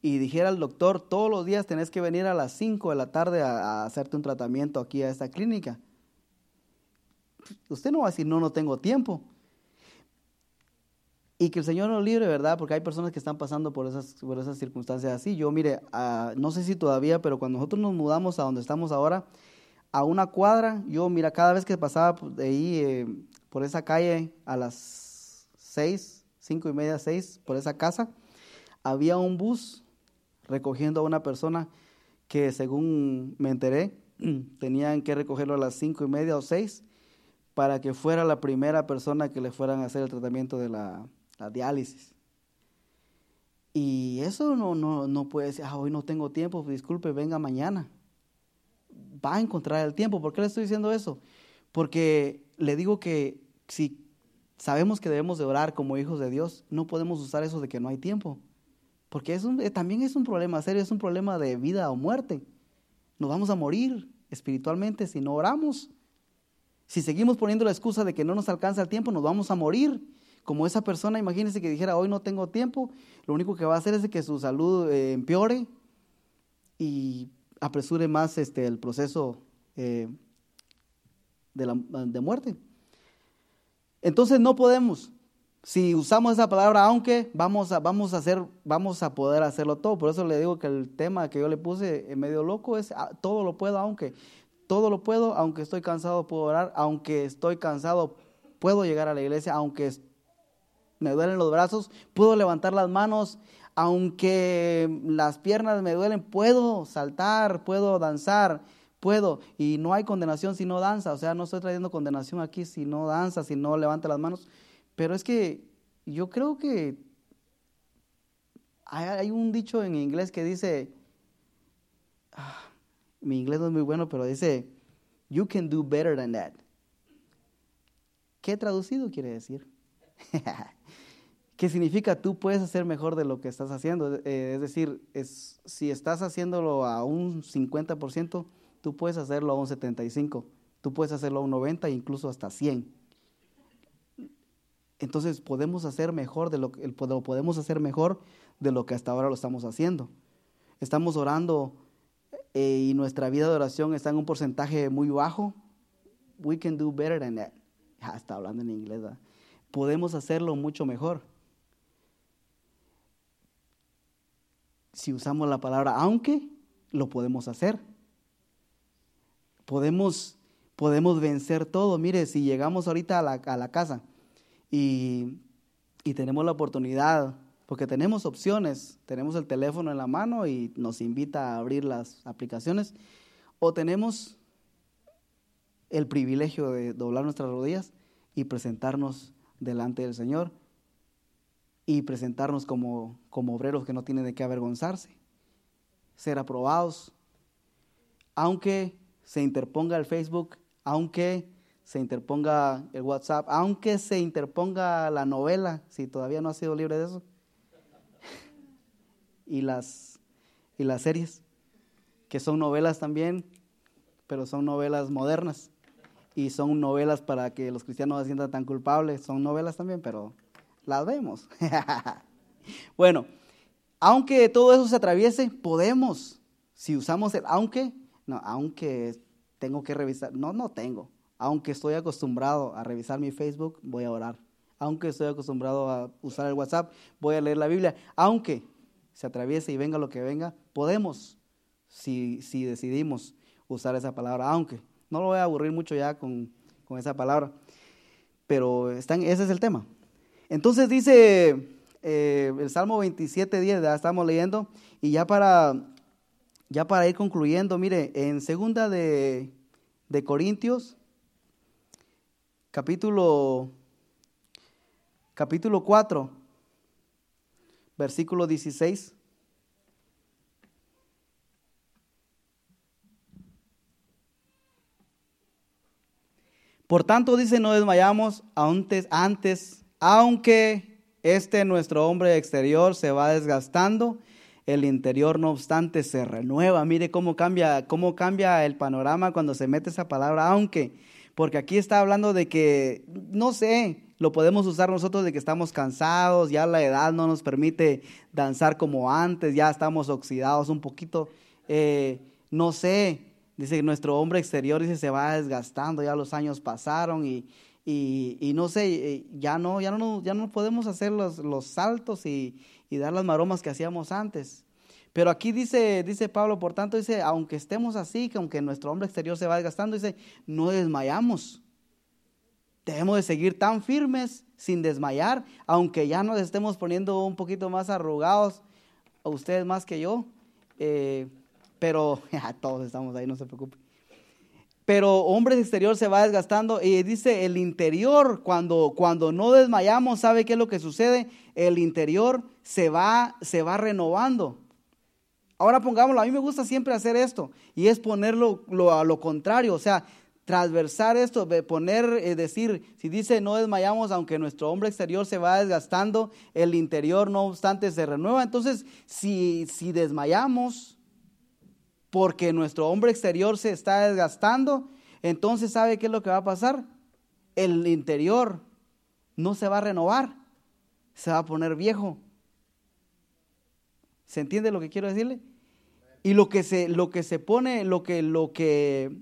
y dijera al doctor, todos los días tenés que venir a las 5 de la tarde a, hacerte un tratamiento aquí a esta clínica. Usted no va a decir, no, no tengo tiempo. Y que el Señor nos libre, ¿verdad? Porque hay personas que están pasando por esas, por esas circunstancias así. Yo, mire, no sé si todavía, pero cuando nosotros nos mudamos a donde estamos ahora, a una cuadra, yo, mira, cada vez que pasaba de ahí, eh, por esa calle, a las 6, 5 y media, 6, por esa casa, había un bus recogiendo a una persona que según me enteré, tenían que recogerlo a las cinco y media o seis para que fuera la primera persona que le fueran a hacer el tratamiento de la, diálisis. Y eso no, no, no puede ser, ah, hoy no tengo tiempo, disculpe, venga mañana. Va a encontrar el tiempo. ¿Por qué le estoy diciendo eso? Porque le digo que si sabemos que debemos de orar como hijos de Dios, no podemos usar eso de que no hay tiempo. Porque es eh, también es un problema serio, es un problema de vida o muerte. Nos vamos a morir espiritualmente si no oramos. Si seguimos poniendo la excusa de que no nos alcanza el tiempo, nos vamos a morir. Como esa persona, imagínense que dijera, hoy no tengo tiempo, lo único que va a hacer es que su salud eh, empeore y apresure más este, el proceso eh, de muerte. Entonces no podemos. Si usamos esa palabra aunque, vamos a, vamos a, hacer, vamos a poder hacerlo todo. Por eso le digo que el tema que yo le puse en medio loco es ah, todo lo puedo aunque. Todo lo puedo, aunque estoy cansado puedo orar, aunque estoy cansado puedo llegar a la iglesia, aunque me duelen los brazos, puedo levantar las manos, aunque las piernas me duelen, puedo saltar, puedo danzar, puedo. Y no hay condenación si no danza, o sea, no estoy trayendo condenación aquí si no danza, si no levanta las manos. Pero es que yo creo que hay, un dicho en inglés que dice, ah, mi inglés no es muy bueno, pero dice, you can do better than that. ¿Qué traducido quiere decir? ¿Qué significa tú puedes hacer mejor de lo que estás haciendo? Eh, es decir, es, si estás haciéndolo a un 50%, tú puedes hacerlo a un 75%, tú puedes hacerlo a un 90% e incluso hasta 100%. Entonces podemos hacer mejor de lo que podemos hacer mejor de lo que hasta ahora lo estamos haciendo. Estamos orando eh, y nuestra vida de oración está en un porcentaje muy bajo. We can do better than that. Ya está hablando en inglés. Podemos hacerlo mucho mejor. Si usamos la palabra aunque, lo podemos hacer. Podemos, podemos vencer todo. Mire, si llegamos ahorita a la, a la casa y, y tenemos la oportunidad, porque tenemos opciones, tenemos el teléfono en la mano y nos invita a abrir las aplicaciones, o tenemos el privilegio de doblar nuestras rodillas y presentarnos delante del Señor y presentarnos como, como obreros que no tienen de qué avergonzarse, ser aprobados, aunque se interponga el Facebook, aunque se interponga el WhatsApp, aunque se interponga la novela, si todavía no ha sido libre de eso, y las, y las series, que son novelas también, pero son novelas modernas y son novelas para que los cristianos no se sientan tan culpables. Son novelas también, pero las vemos. bueno, aunque todo eso se atraviese, podemos, si usamos el aunque, no, aunque tengo que revisar, no, no tengo. Aunque estoy acostumbrado a revisar mi Facebook, voy a orar. Aunque estoy acostumbrado a usar el WhatsApp, voy a leer la Biblia. Aunque se atraviese y venga lo que venga, podemos, si, si decidimos usar esa palabra, aunque. No lo voy a aburrir mucho ya con, esa palabra, pero ese es el tema. Entonces dice eh, el Salmo 27, 10, ya estamos leyendo, y ya para, ya para ir concluyendo, mire, en segunda de, de Corintios, capítulo, capítulo 4, versículo 16. Por tanto, dice, no desmayamos antes, antes, aunque este nuestro hombre exterior se va desgastando, el interior no obstante se renueva. Mire cómo cambia, cómo cambia el panorama cuando se mete esa palabra, aunque, porque aquí está hablando de que, no sé, lo podemos usar nosotros de que estamos cansados, ya la edad no nos permite danzar como antes, ya estamos oxidados un poquito, eh, no sé, Dice que nuestro hombre exterior dice, se va desgastando, ya los años pasaron y, y, no sé, eh, ya no, ya no, ya no podemos hacer los, los saltos y, y, dar las maromas que hacíamos antes. Pero aquí dice, dice Pablo, por tanto, dice, aunque estemos así, que aunque nuestro hombre exterior se va desgastando, dice, no desmayamos. Debemos de seguir tan firmes sin desmayar, aunque ya nos estemos poniendo un poquito más arrugados, a ustedes más que yo. Eh, pero todos estamos ahí, no se preocupe. Pero hombre exterior se va desgastando y dice el interior, cuando, cuando no desmayamos, ¿sabe qué es lo que sucede? El interior se va, se va renovando. Ahora pongámoslo, a mí me gusta siempre hacer esto y es ponerlo a lo contrario, o sea, transversar esto, poner, eh, decir, si dice no desmayamos, aunque nuestro hombre exterior se va desgastando, el interior no obstante se renueva. Entonces, si, si desmayamos, porque nuestro hombre exterior se está desgastando, entonces ¿sabe qué es lo que va a pasar? El interior no se va a renovar, se va a poner viejo. ¿Se entiende lo que quiero decirle? Y lo que se, lo que se pone, lo que, lo que,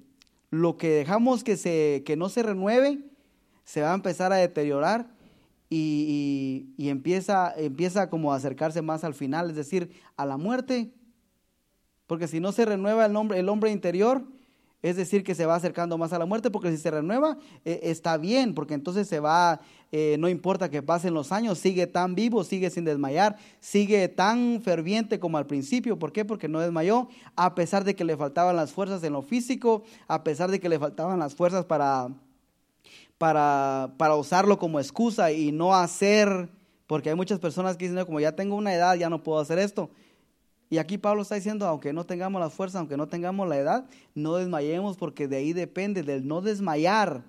lo que dejamos que, se, que no se renueve, se va a empezar a deteriorar y, empieza, empieza como a acercarse más al final, es decir, a la muerte. Porque si no se renueva el hombre, el hombre interior, es decir, que se va acercando más a la muerte, porque si se renueva, eh, está bien, porque entonces se va, eh, no importa que pasen los años, sigue tan vivo, sigue sin desmayar, sigue tan ferviente como al principio. ¿Por qué? Porque no desmayó, a pesar de que le faltaban las fuerzas en lo físico, a pesar de que le faltaban las fuerzas para, para, para usarlo como excusa y no hacer, porque hay muchas personas que dicen, como ya tengo una edad, ya no puedo hacer esto. Y aquí Pablo está diciendo, aunque no tengamos la fuerza, aunque no tengamos la edad, no desmayemos porque de ahí depende, del no desmayar,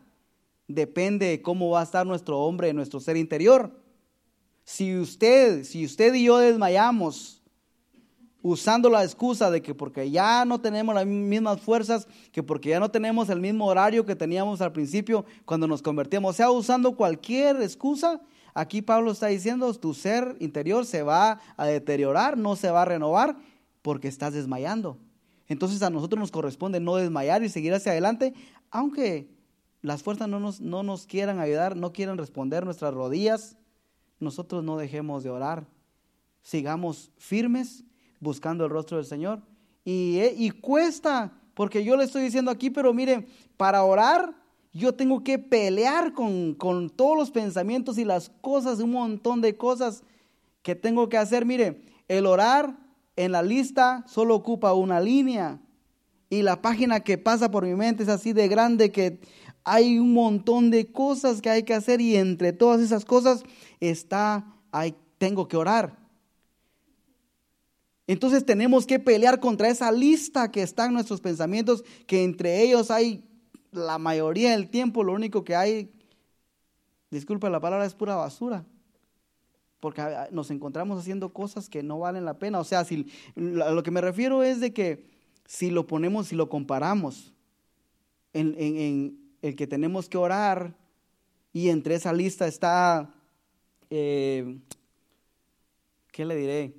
depende cómo va a estar nuestro hombre, nuestro ser interior. Si usted, si usted y yo desmayamos usando la excusa de que porque ya no tenemos las mismas fuerzas, que porque ya no tenemos el mismo horario que teníamos al principio cuando nos convertimos, o sea, usando cualquier excusa, Aquí Pablo está diciendo, tu ser interior se va a deteriorar, no se va a renovar porque estás desmayando. Entonces a nosotros nos corresponde no desmayar y seguir hacia adelante, aunque las fuerzas no nos, no nos quieran ayudar, no quieran responder nuestras rodillas, nosotros no dejemos de orar. Sigamos firmes buscando el rostro del Señor. Y, eh, y cuesta, porque yo le estoy diciendo aquí, pero mire, para orar yo tengo que pelear con, todos los pensamientos y las cosas, un montón de cosas que tengo que hacer. Mire, el orar en la lista solo ocupa una línea y la página que pasa por mi mente es así de grande que hay un montón de cosas que hay que hacer y entre todas esas cosas está, hay, tengo que orar. Entonces tenemos que pelear contra esa lista que está en nuestros pensamientos, que entre ellos hay la mayoría del tiempo lo único que hay, disculpa la palabra, es pura basura. Porque nos encontramos haciendo cosas que no valen la pena. O sea, si, lo que me refiero es de que si lo ponemos, si lo comparamos en, en, el que tenemos que orar y entre esa lista está, eh, ¿qué le diré?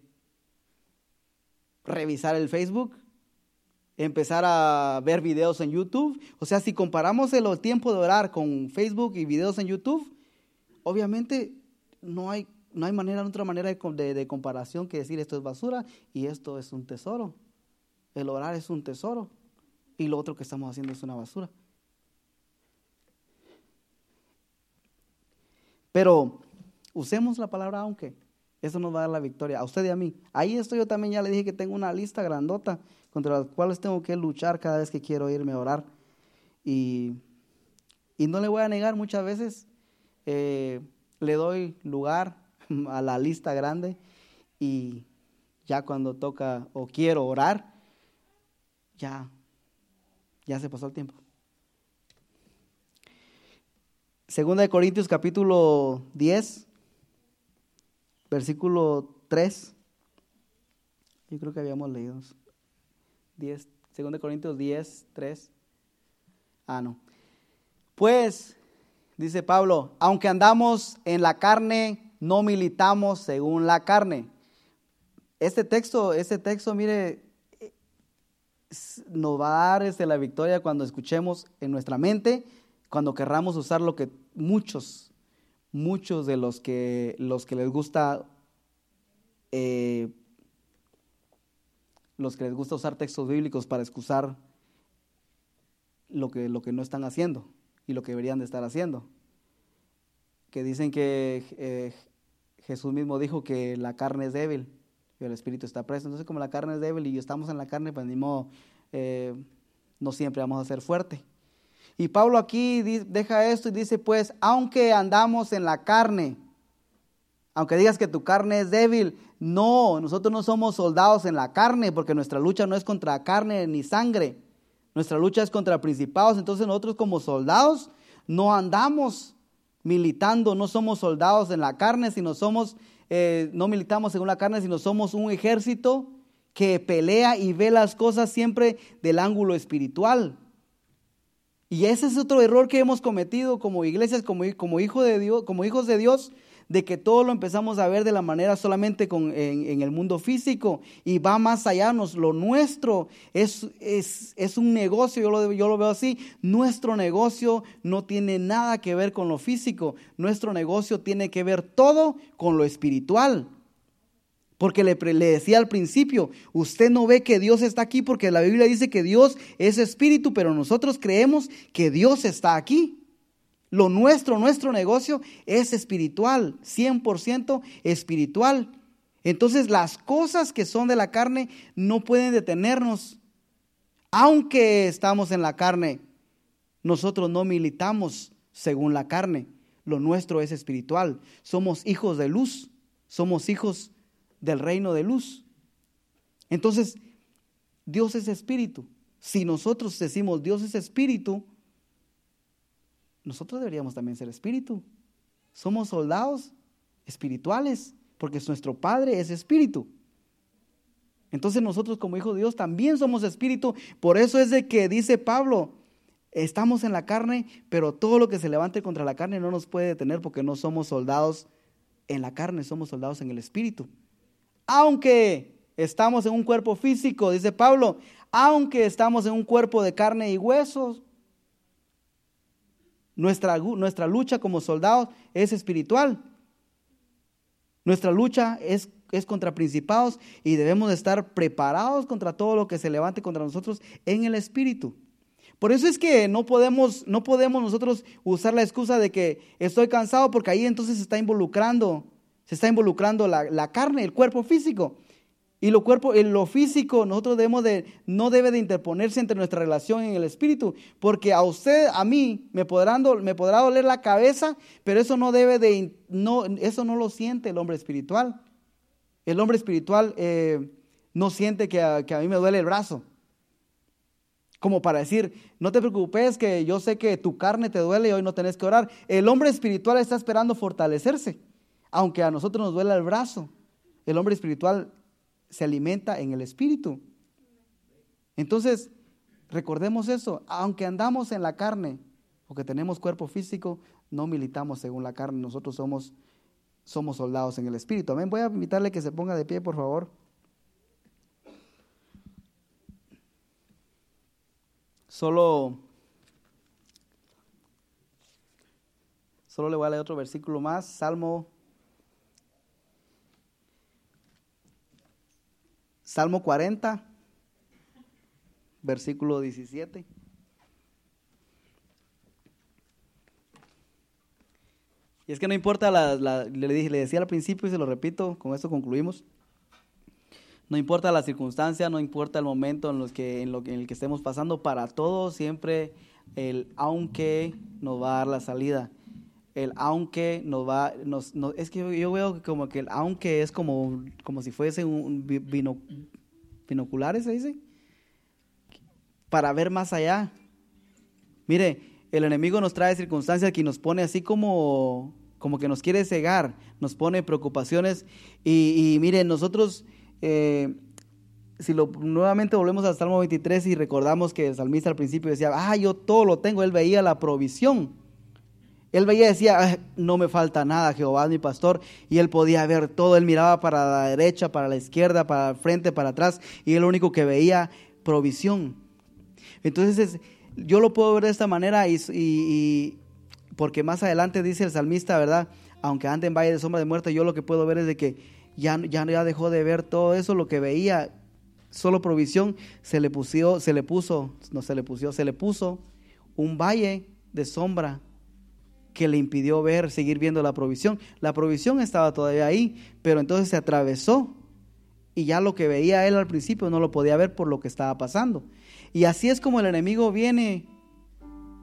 Revisar el Facebook, empezar a ver videos en YouTube. O sea, si comparamos el tiempo de orar con Facebook y videos en YouTube, obviamente no hay, no hay manera, otra manera de, comparación que decir esto es basura y esto es un tesoro. El orar es un tesoro y lo otro que estamos haciendo es una basura. Pero usemos la palabra aunque. Eso nos va a dar la victoria, a usted y a mí. Ahí estoy yo también, ya le dije que tengo una lista grandota contra las cuales tengo que luchar cada vez que quiero irme a orar. Y, no le voy a negar, muchas veces eh, le doy lugar a la lista grande y ya cuando toca o quiero orar, ya, ya se pasó el tiempo. Segunda de Corintios capítulo 10, versículo 3. Yo creo que habíamos leído. 10, 2 Corintios 10, 3. Ah, no. Pues, dice Pablo, aunque andamos en la carne, no militamos según la carne. Este texto, este texto, mire, nos va a dar este, la victoria cuando escuchemos en nuestra mente, cuando querramos usar lo que muchos muchos de los que, los que les gusta eh, los que les gusta usar textos bíblicos para excusar lo que, lo que no están haciendo y lo que deberían de estar haciendo. Que dicen que eh, Jesús mismo dijo que la carne es débil y el espíritu está preso. Entonces, como la carne es débil y estamos en la carne, pues modo, eh, no siempre vamos a ser fuertes. Y Pablo aquí deja esto y dice, pues, aunque andamos en la carne, aunque digas que tu carne es débil, no, nosotros no somos soldados en la carne, porque nuestra lucha no es contra carne ni sangre, nuestra lucha es contra principados, entonces nosotros como soldados no andamos militando, no somos soldados en la carne, sino somos, eh, no militamos según la carne, sino somos un ejército que pelea y ve las cosas siempre del ángulo espiritual. Y ese es otro error que hemos cometido como iglesias, como, como, hijo de Dios, como hijos de Dios, de que todo lo empezamos a ver de la manera solamente con, en, el mundo físico y va más allá, nos, lo nuestro es, es, es un negocio, yo lo, yo lo veo así, nuestro negocio no tiene nada que ver con lo físico, nuestro negocio tiene que ver todo con lo espiritual. Porque le, le, decía al principio, usted no ve que Dios está aquí porque la Biblia dice que Dios es espíritu, pero nosotros creemos que Dios está aquí. Lo nuestro, nuestro negocio es espiritual, 100% espiritual. Entonces las cosas que son de la carne no pueden detenernos. Aunque estamos en la carne, nosotros no militamos según la carne. Lo nuestro es espiritual. Somos hijos de luz. Somos hijos del reino de luz. Entonces, Dios es espíritu. Si nosotros decimos Dios es espíritu, nosotros deberíamos también ser espíritu. Somos soldados espirituales, porque nuestro Padre es espíritu. Entonces nosotros como hijos de Dios también somos espíritu. Por eso es de que dice Pablo, estamos en la carne, pero todo lo que se levante contra la carne no nos puede detener porque no somos soldados en la carne, somos soldados en el espíritu. Aunque estamos en un cuerpo físico, dice Pablo, aunque estamos en un cuerpo de carne y huesos, nuestra, nuestra lucha como soldados es espiritual. Nuestra lucha es, es contra principados y debemos de estar preparados contra todo lo que se levante contra nosotros en el espíritu. Por eso es que no podemos, no podemos nosotros usar la excusa de que estoy cansado porque ahí entonces se está involucrando, se está involucrando la, la carne, el cuerpo físico. Y lo cuerpo, en lo físico, nosotros debemos de, no debe de interponerse entre nuestra relación en el espíritu, porque a usted, a mí, me, podrán, me podrá doler la cabeza, pero eso no debe de, no, eso no lo siente el hombre espiritual. El hombre espiritual eh, no siente que a, que a mí me duele el brazo. Como para decir, no te preocupes que yo sé que tu carne te duele y hoy no tenés que orar. El hombre espiritual está esperando fortalecerse, aunque a nosotros nos duele el brazo. El hombre espiritual se alimenta en el espíritu. Entonces, recordemos eso, aunque andamos en la carne, porque tenemos cuerpo físico, no militamos según la carne, nosotros somos, somos soldados en el espíritu. Amén. Voy a invitarle que se ponga de pie, por favor. Solo, solo le voy a leer otro versículo más, Salmo Salmo 40, versículo 17. Y es que no importa, le, dije, le decía al principio y se lo repito, con esto concluimos. No importa la circunstancia, no importa el momento en, los que, en, lo, en el que estemos pasando, para todo siempre el aunque nos va a dar la salida. El aunque nos va, nos, es que yo, veo como que el aunque es como, como si fuese un, vino, binoculares, se dice, para ver más allá. Mire, el enemigo nos trae circunstancias que nos pone así como, como que nos quiere cegar, nos pone preocupaciones y, y mire, nosotros, eh, si lo, nuevamente volvemos al Salmo 23 y recordamos que el salmista al principio decía, ah, yo todo lo tengo, él veía la provisión. Él veía y decía, no me falta nada, Jehová es mi pastor. Y él podía ver todo, él miraba para la derecha, para la izquierda, para el frente, para atrás. Y él lo único que veía, provisión. Entonces, yo lo puedo ver de esta manera y, porque más adelante dice el salmista, ¿verdad? Aunque ande en valle de sombra de muerte, yo lo que puedo ver es de que ya, ya, ya dejó de ver todo eso, lo que veía, solo provisión, se le, pusió, se le puso, no se le puso, se le puso un valle de sombra que le impidió ver, seguir viendo la provisión. La provisión estaba todavía ahí, pero entonces se atravesó y ya lo que veía él al principio no lo podía ver por lo que estaba pasando. Y así es como el enemigo viene,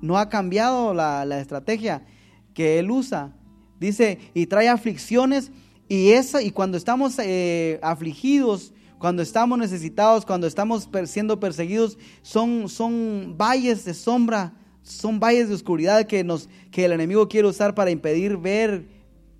no ha cambiado la, estrategia que él usa. Dice, y trae aflicciones y, esa, y cuando estamos eh, afligidos, cuando estamos necesitados, cuando estamos siendo perseguidos, son, son valles de sombra son valles de oscuridad que, nos, que el enemigo quiere usar para impedir ver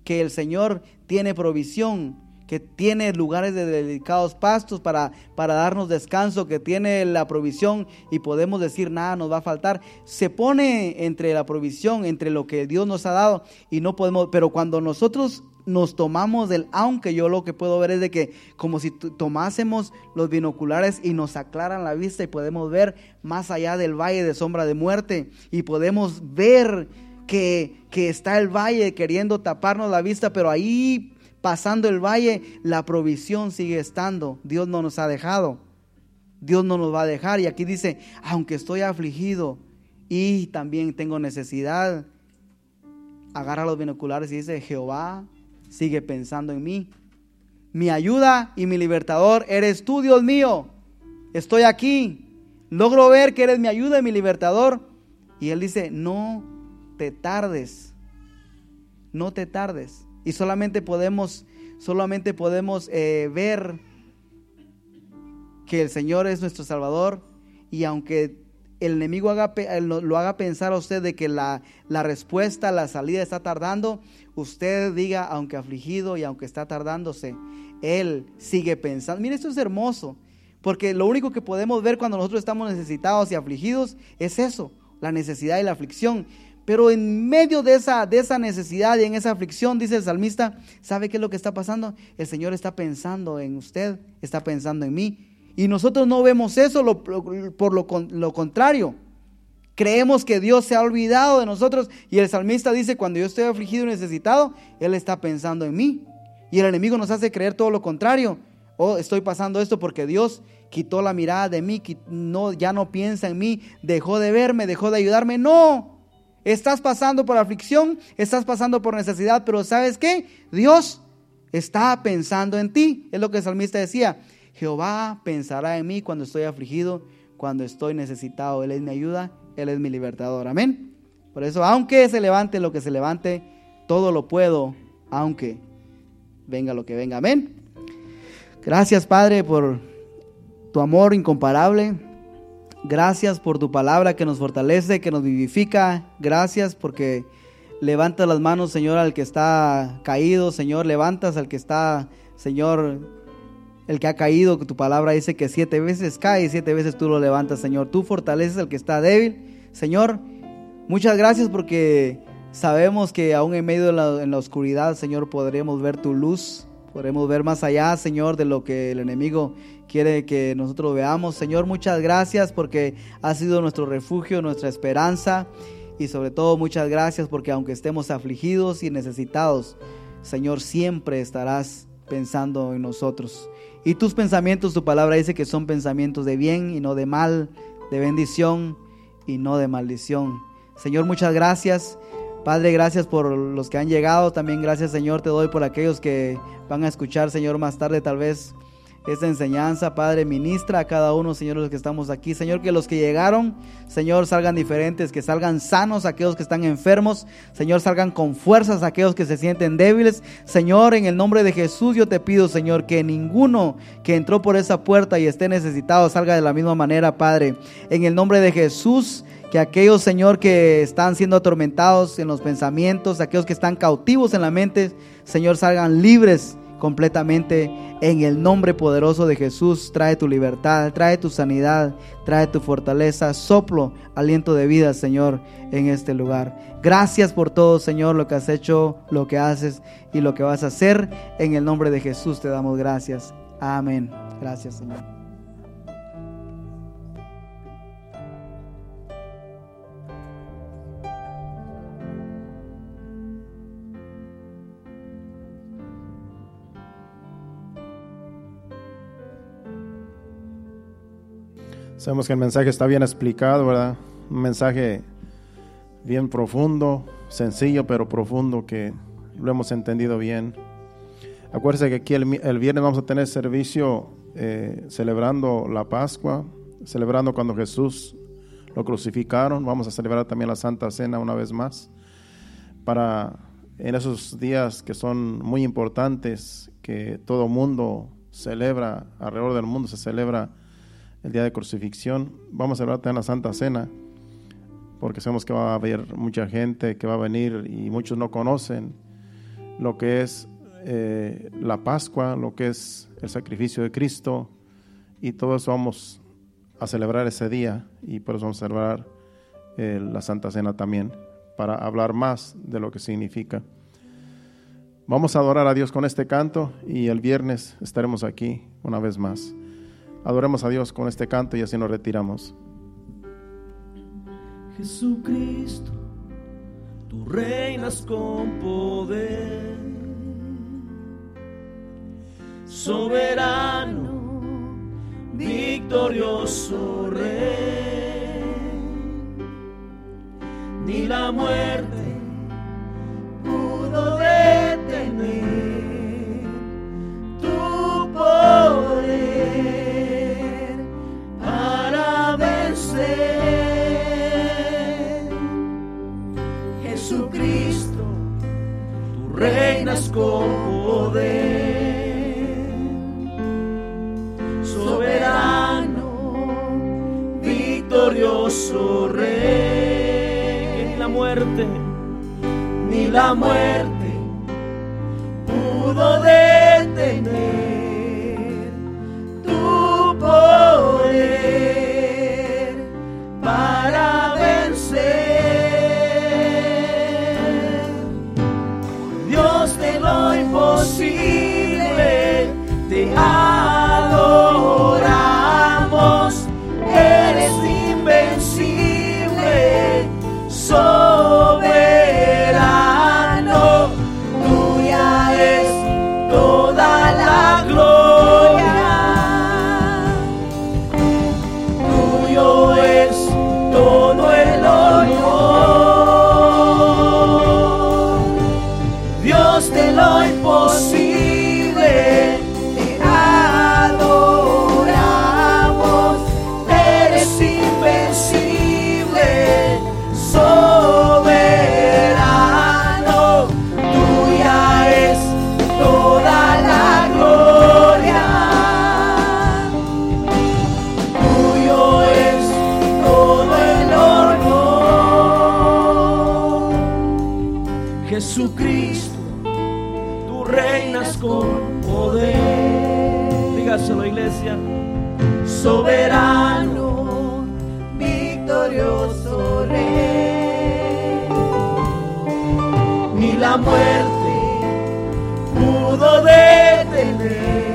que el Señor tiene provisión, que tiene lugares de dedicados pastos para, para darnos descanso, que tiene la provisión y podemos decir nada nos va a faltar. Se pone entre la provisión, entre lo que Dios nos ha dado y no podemos, pero cuando nosotros nos tomamos del aunque, yo lo que puedo ver es de que como si tomásemos los binoculares y nos aclaran la vista y podemos ver más allá del valle de sombra de muerte y podemos ver que, que está el valle queriendo taparnos la vista, pero ahí pasando el valle, la provisión sigue estando. Dios no nos ha dejado. Dios no nos va a dejar. Y aquí dice, aunque estoy afligido y también tengo necesidad, agarra los binoculares y dice, Jehová sigue pensando en mí. Mi ayuda y mi libertador eres tú, Dios mío. Estoy aquí. Logro ver que eres mi ayuda y mi libertador. Y él dice, no te tardes. No te tardes. Y solamente podemos, solamente podemos eh, ver que el Señor es nuestro Salvador. Y aunque el enemigo lo, haga pensar a usted de que la, la respuesta, la salida está tardando, usted diga, aunque afligido y aunque está tardándose, Él sigue pensando. Mire, esto es hermoso, porque lo único que podemos ver cuando nosotros estamos necesitados y afligidos es eso, la necesidad y la aflicción. Pero en medio de esa, de esa necesidad y en esa aflicción, dice el salmista, ¿sabe qué es lo que está pasando? El Señor está pensando en usted, está pensando en mí. Y nosotros no vemos eso por lo, lo contrario. Creemos que Dios se ha olvidado de nosotros y el salmista dice, cuando yo estoy afligido y necesitado, Él está pensando en mí. Y el enemigo nos hace creer todo lo contrario. Oh, estoy pasando esto porque Dios quitó la mirada de mí, no, ya no piensa en mí, dejó de verme, dejó de ayudarme. No, estás pasando por aflicción, estás pasando por necesidad, pero ¿sabes qué? Dios está pensando en ti. Es lo que el salmista decía. Jehová pensará en mí cuando estoy afligido, cuando estoy necesitado. Él es mi ayuda, Él es mi libertador. Amén. Por eso, aunque se levante lo que se levante, todo lo puedo, aunque venga lo que venga. Amén. Gracias, Padre, por tu amor incomparable. Gracias por tu palabra que nos fortalece, que nos vivifica. Gracias porque levantas las manos, Señor, al que está caído. Señor, levantas al que está, Señor, el que ha caído, tu palabra dice que siete veces cae y siete veces tú lo levantas, Señor. Tú fortaleces al que está débil. Señor, muchas gracias porque sabemos que aún en medio de la, en la oscuridad, Señor, podremos ver tu luz. Podremos ver más allá, Señor, de lo que el enemigo quiere que nosotros veamos. Señor, muchas gracias porque has sido nuestro refugio, nuestra esperanza. Y sobre todo muchas gracias porque aunque estemos afligidos y necesitados, Señor, siempre estarás pensando en nosotros. Y tus pensamientos, tu palabra dice que son pensamientos de bien y no de mal, de bendición y no de maldición. Señor, muchas gracias. Padre, gracias por los que han llegado. También gracias, Señor, te doy por aquellos que van a escuchar, Señor, más tarde tal vez esta enseñanza, Padre, ministra a cada uno, Señor, los que estamos aquí. Señor, que los que llegaron, Señor, salgan diferentes, que salgan sanos aquellos que están enfermos. Señor, salgan con fuerzas aquellos que se sienten débiles. Señor, en el nombre de Jesús yo te pido, Señor, que ninguno que entró por esa puerta y esté necesitado salga de la misma manera, Padre. En el nombre de Jesús que aquellos, Señor, que están siendo atormentados en los pensamientos, aquellos que están cautivos en la mente, Señor, salgan libres completamente en el nombre poderoso de Jesús. Trae tu libertad, trae tu sanidad, trae tu fortaleza, soplo, aliento de vida, Señor, en este lugar. Gracias por todo, Señor, lo que has hecho, lo que haces y lo que vas a hacer. En el nombre de Jesús te damos gracias. Amén. Gracias, Señor. Sabemos que el mensaje está bien explicado, ¿verdad? Un mensaje bien profundo, sencillo pero profundo que lo hemos entendido bien. Acuérdense que aquí el, viernes vamos a tener servicio eh, celebrando la Pascua, celebrando cuando Jesús lo crucificaron. Vamos a celebrar también la Santa Cena una vez más para en esos días que son muy importantes, que todo mundo celebra, alrededor del mundo se celebra el día de crucifixión. Vamos a hablar también la Santa Cena, porque sabemos que va a haber mucha gente que va a venir y muchos no conocen lo que es eh, la Pascua, lo que es el sacrificio de Cristo, y todo eso vamos a celebrar ese día y por eso vamos a celebrar eh, la Santa Cena también, para hablar más de lo que significa. Vamos a adorar a Dios con este canto y el viernes estaremos aquí una vez más. Adoremos a Dios con este canto y así nos retiramos. Jesucristo, tú reinas con poder, soberano, victorioso rey, ni la muerte pudo detener. muerte pudo detener.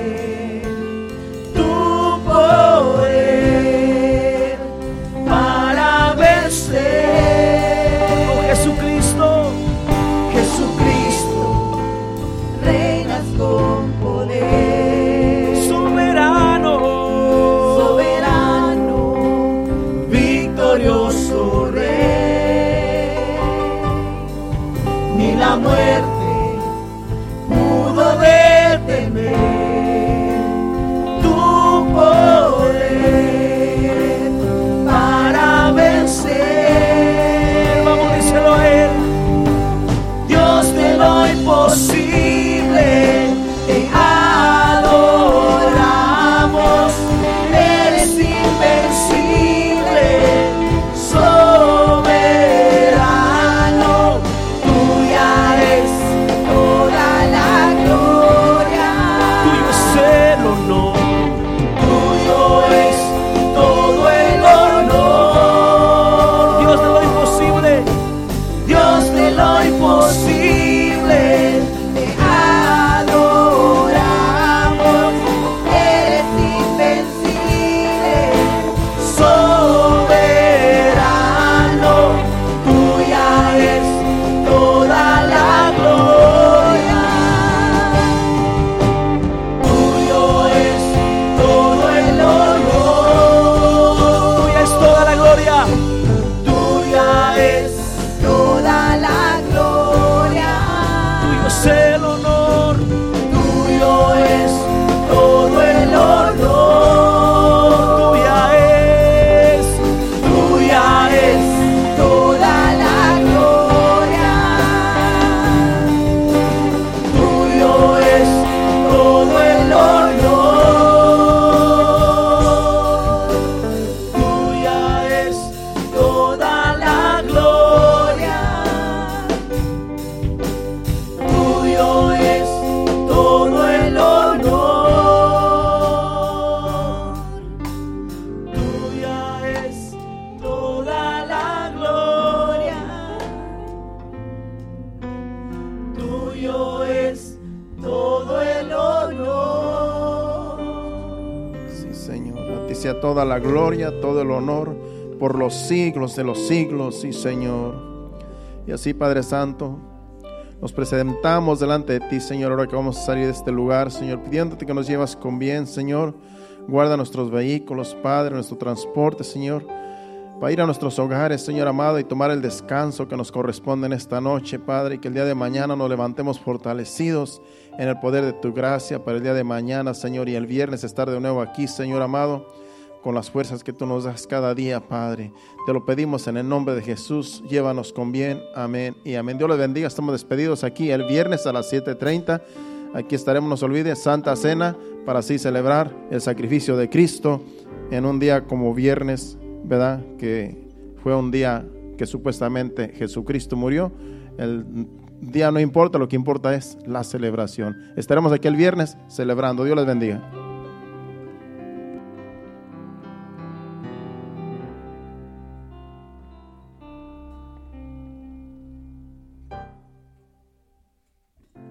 Gloria, todo el honor por los siglos de los siglos, sí Señor. Y así Padre Santo, nos presentamos delante de ti, Señor, ahora que vamos a salir de este lugar, Señor, pidiéndote que nos llevas con bien, Señor. Guarda nuestros vehículos, Padre, nuestro transporte, Señor para ir a nuestros hogares, Señor amado, y tomar el descanso que nos corresponde en esta noche, Padre, y que el día de mañana nos levantemos fortalecidos en el poder de tu gracia para el día de mañana, Señor, y el viernes estar de nuevo aquí, Señor amado, con las fuerzas que tú nos das cada día, Padre. Te lo pedimos en el nombre de Jesús, llévanos con bien, amén y amén. Dios les bendiga, estamos despedidos aquí el viernes a las 7.30. Aquí estaremos, no se olvide, Santa Cena, para así celebrar el sacrificio de Cristo en un día como viernes ¿verdad? Que fue un día que supuestamente Jesucristo murió. El día no importa, lo que importa es la celebración. Estaremos aquí el viernes celebrando. Dios les bendiga.